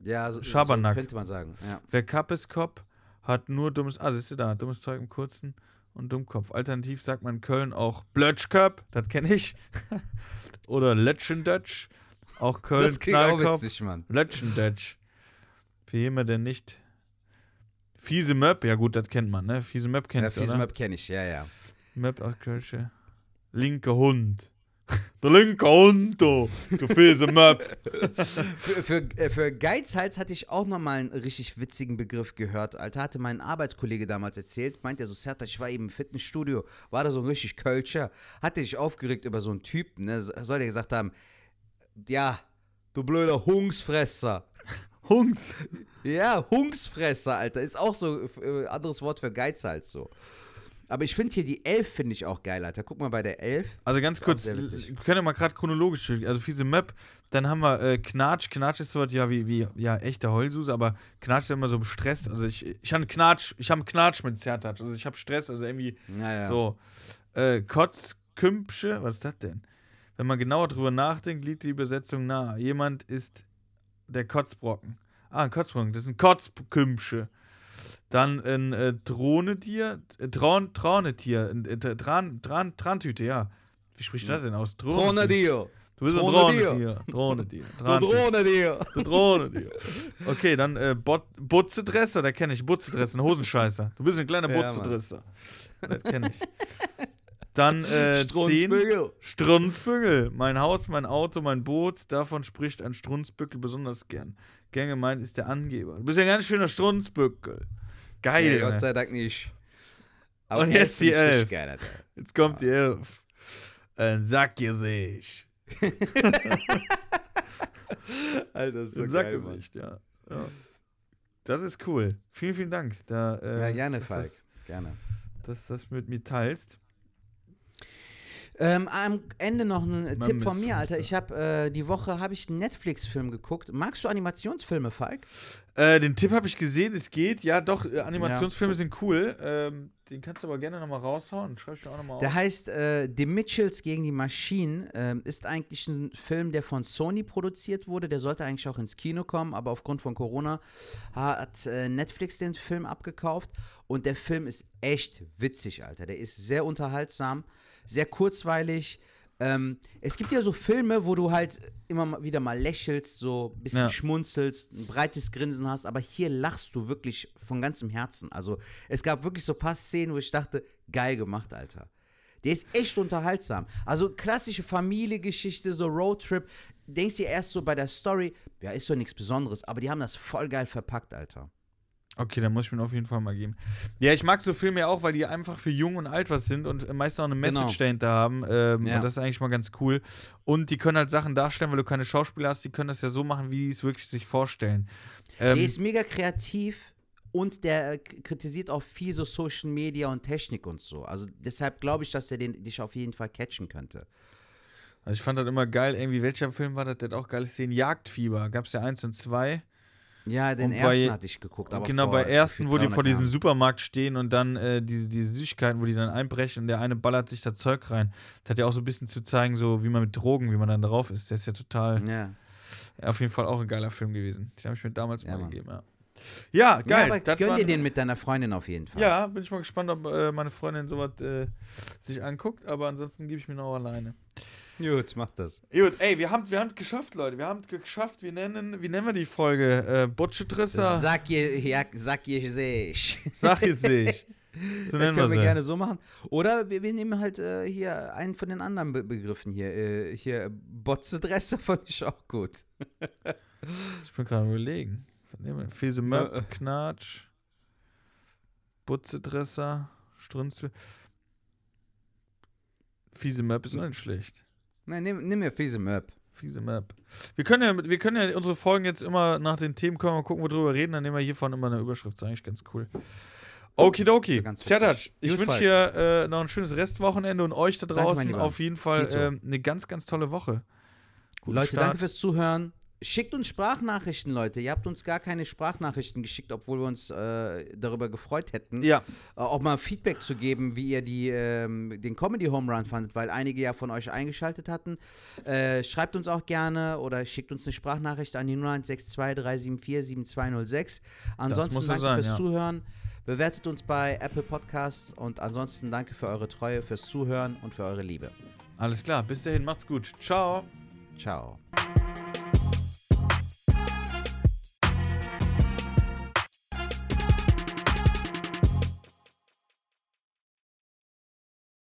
Ja, so, Schabernack. so könnte man sagen. Ja. Wer Kappes Kopf hat nur dummes, ah, siehst du da, dummes Zeug im Kurzen und Dummkopf. Alternativ sagt man in Köln auch Blötschköp, das kenne ich. Oder Lötschendötsch, auch Köln das klingt auch Knallkopf. witzig, Mann. Lötschendötsch. Für jemanden, der nicht. Fiese Möp, ja gut, das kennt man, ne? Fiese Möp Ja, kennst du, oder? Fiese Map kenne ich, ja, ja. Möp aus Kölsche. Linke Hund. Der linke Konto. Du fiese Möb. Für, für, äh, für Geizhals hatte ich auch nochmal einen richtig witzigen Begriff gehört. Alter, hatte mein Arbeitskollege damals erzählt. Meint er so, Serta, ich war eben im Fitnessstudio, war da so ein richtig Kölscher. Hatte sich aufgeregt über so einen Typen, ne? Soll der gesagt haben, ja, du blöder Hungsfresser. Hungs. Ja, Hungsfresser, Alter. Ist auch so äh, anderes Wort für Geizhals so. Aber ich finde hier die Elf finde ich auch geil, Alter. Guck mal bei der Elf. Also ganz kurz, wir können ja mal gerade chronologisch, also fiese Map, dann haben wir äh, Knatsch, Knatsch ist so was, ja, wie, wie, ja, echter Heulsuse, aber Knatsch ist immer so im Stress, also ich, ich habe Knatsch, ich habe Knatsch mit Zertatsch, also ich habe Stress, also irgendwie Naja. so, äh, Kotzkümpsche, was ist das denn? Wenn man genauer drüber nachdenkt, liegt die Übersetzung nahe. Jemand ist der Kotzbrocken. Ah, ein Kotzbrocken, das ist ein Kotzkümpsche. Dann ein äh, Drohnetier, äh, Traun, Traunetier, ein äh, Tran, Tran, Trantüte, ja. Wie spricht das denn aus? Drohne dir. Du bist ein Drohnetier. Drohnetier. Drohnetier. Du Trantüte. Drohne dir. Du Drohnetier. Okay, dann äh, Butzedresser, da kenne ich. Butzedresser, ein Hosenscheißer. Du bist ein kleiner Ja. Butzedresser. das kenne ich. Dann äh. Strunzbügel. Strunzbügel. Mein Haus, mein Auto, mein Boot. Davon spricht ein Strunzbückel besonders gern. Gern gemeint ist der Angeber. Du bist ja ein ganz schöner Strunzbückel. Geil. Junge. Gott sei Dank nicht. Und jetzt die Elf. Geil, Alter. Jetzt kommt die Elf. Ein Sackgesicht. Alter, das ist so Ein geil. Sackgesicht, ja. ja. Das ist cool. Vielen, vielen Dank. Da, äh, Ja, gerne, Falk. das- Gerne. Dass du das mit mir teilst. Ähm, am Ende noch ein Man Tipp von mir, Alter. Ich habe äh, die Woche habe ich einen Netflix-Film geguckt. Magst du Animationsfilme, Falk? Äh, den Tipp habe ich gesehen, es geht. Ja, doch, äh, Animationsfilme sind cool. Ähm, den kannst du aber gerne nochmal raushauen. Schreib ich dir auch nochmal Der auf. heißt äh, The Mitchells gegen die Maschinen. Ähm, ist eigentlich ein Film, der von Sony produziert wurde. Der sollte eigentlich auch ins Kino kommen, aber aufgrund von Corona hat äh, Netflix den Film abgekauft. Und der Film ist echt witzig, Alter. Der ist sehr unterhaltsam, sehr kurzweilig. Ähm, es gibt ja so Filme, wo du halt immer wieder mal lächelst, so ein bisschen Ja. schmunzelst, ein breites Grinsen hast, aber hier lachst du wirklich von ganzem Herzen. Also es gab wirklich so ein paar Szenen, wo ich dachte, geil gemacht, Alter. Der ist echt unterhaltsam. Also klassische Familiengeschichte, so Roadtrip. Denkst dir erst so bei der Story, ja, ist so nichts Besonderes, aber die haben das voll geil verpackt, Alter. Okay, dann muss ich mir auf jeden Fall mal geben. Ja, ich mag so Filme ja auch, weil die einfach für jung und alt was sind und meist auch eine Message Genau. dahinter haben. Ähm, Ja. Und das ist eigentlich mal ganz cool. Und die können halt Sachen darstellen, weil du keine Schauspieler hast, die können das ja so machen, wie die es wirklich sich vorstellen. Ähm, der ist mega kreativ und der äh, kritisiert auch viel so Social Media und Technik und so. Also deshalb glaube ich, dass er den, dich auf jeden Fall catchen könnte. also ich fand das immer geil, irgendwie, welcher Film war das? Der hat auch geile Szenen. Jagdfieber, gab es ja eins und zwei. Ja, den Und ersten bei- hatte ich geguckt. Aber genau, bei ersten, wo die 300 vor diesem. Supermarkt stehen und dann äh, diese, diese Süßigkeiten, wo die dann einbrechen und der eine ballert sich da Zeug rein. Das hat ja auch so ein bisschen zu zeigen, so wie man mit Drogen, wie man dann drauf ist. Der ist ja total, Ja. auf jeden Fall auch ein geiler Film gewesen. Den habe ich mir damals Ja, mal Mann. gegeben, ja. Ja, geil. ja, aber gönn dir den mit deiner Freundin auf jeden Fall. Ja, bin ich mal gespannt, ob äh, meine Freundin sowas äh, sich anguckt, aber ansonsten gebe ich mir noch alleine. Gut, mach das. Gut, ey, wir haben wir haben geschafft, Leute. Wir haben geschafft. Wir nennen, wie nennen wir die Folge? Äh, Botschetrisser. Sag ihr, ja, sag ihr sich. Sag es sich. So nennen wir können wir sie. gerne so machen. Oder wir, wir nehmen halt äh, hier einen von den anderen Be Begriffen hier. Äh, hier, Botzedresse fand ich auch gut. Ich bin gerade am überlegen. Was nehmen wir? Fiese. Möb, Knatsch, Butzedresser, Strunz. Fiese Möb ist auch nicht schlecht. Nein, nimm, nimm mir Fiese Möb. Fiese Map. Wir können ja, wir können ja unsere Folgen jetzt immer nach den Themen wir mal gucken, worüber wir reden, dann nehmen wir hiervon immer eine Überschrift. Das ist eigentlich ganz cool. Okidoki. Tjatsch, ich wünsche dir äh, noch ein schönes Restwochenende und euch da Danke, draußen Lieber. auf jeden Fall ähm, eine ganz, ganz tolle Woche. Guten Leute, Start. danke fürs Zuhören. Schickt uns Sprachnachrichten, Leute. Ihr habt uns gar keine Sprachnachrichten geschickt, obwohl wir uns äh, darüber gefreut hätten. Ja, Äh, auch mal Feedback zu geben, wie ihr die, ähm, den Comedy Home Run fandet, weil einige ja von euch eingeschaltet hatten. Äh, schreibt uns auch gerne oder schickt uns eine Sprachnachricht an die 0162 374 7206. Ansonsten so danke sein, fürs ja. Zuhören. Bewertet uns bei Apple Podcasts und ansonsten danke für eure Treue, fürs Zuhören und für eure Liebe. alles klar. Bis dahin, macht's gut. Ciao. Ciao.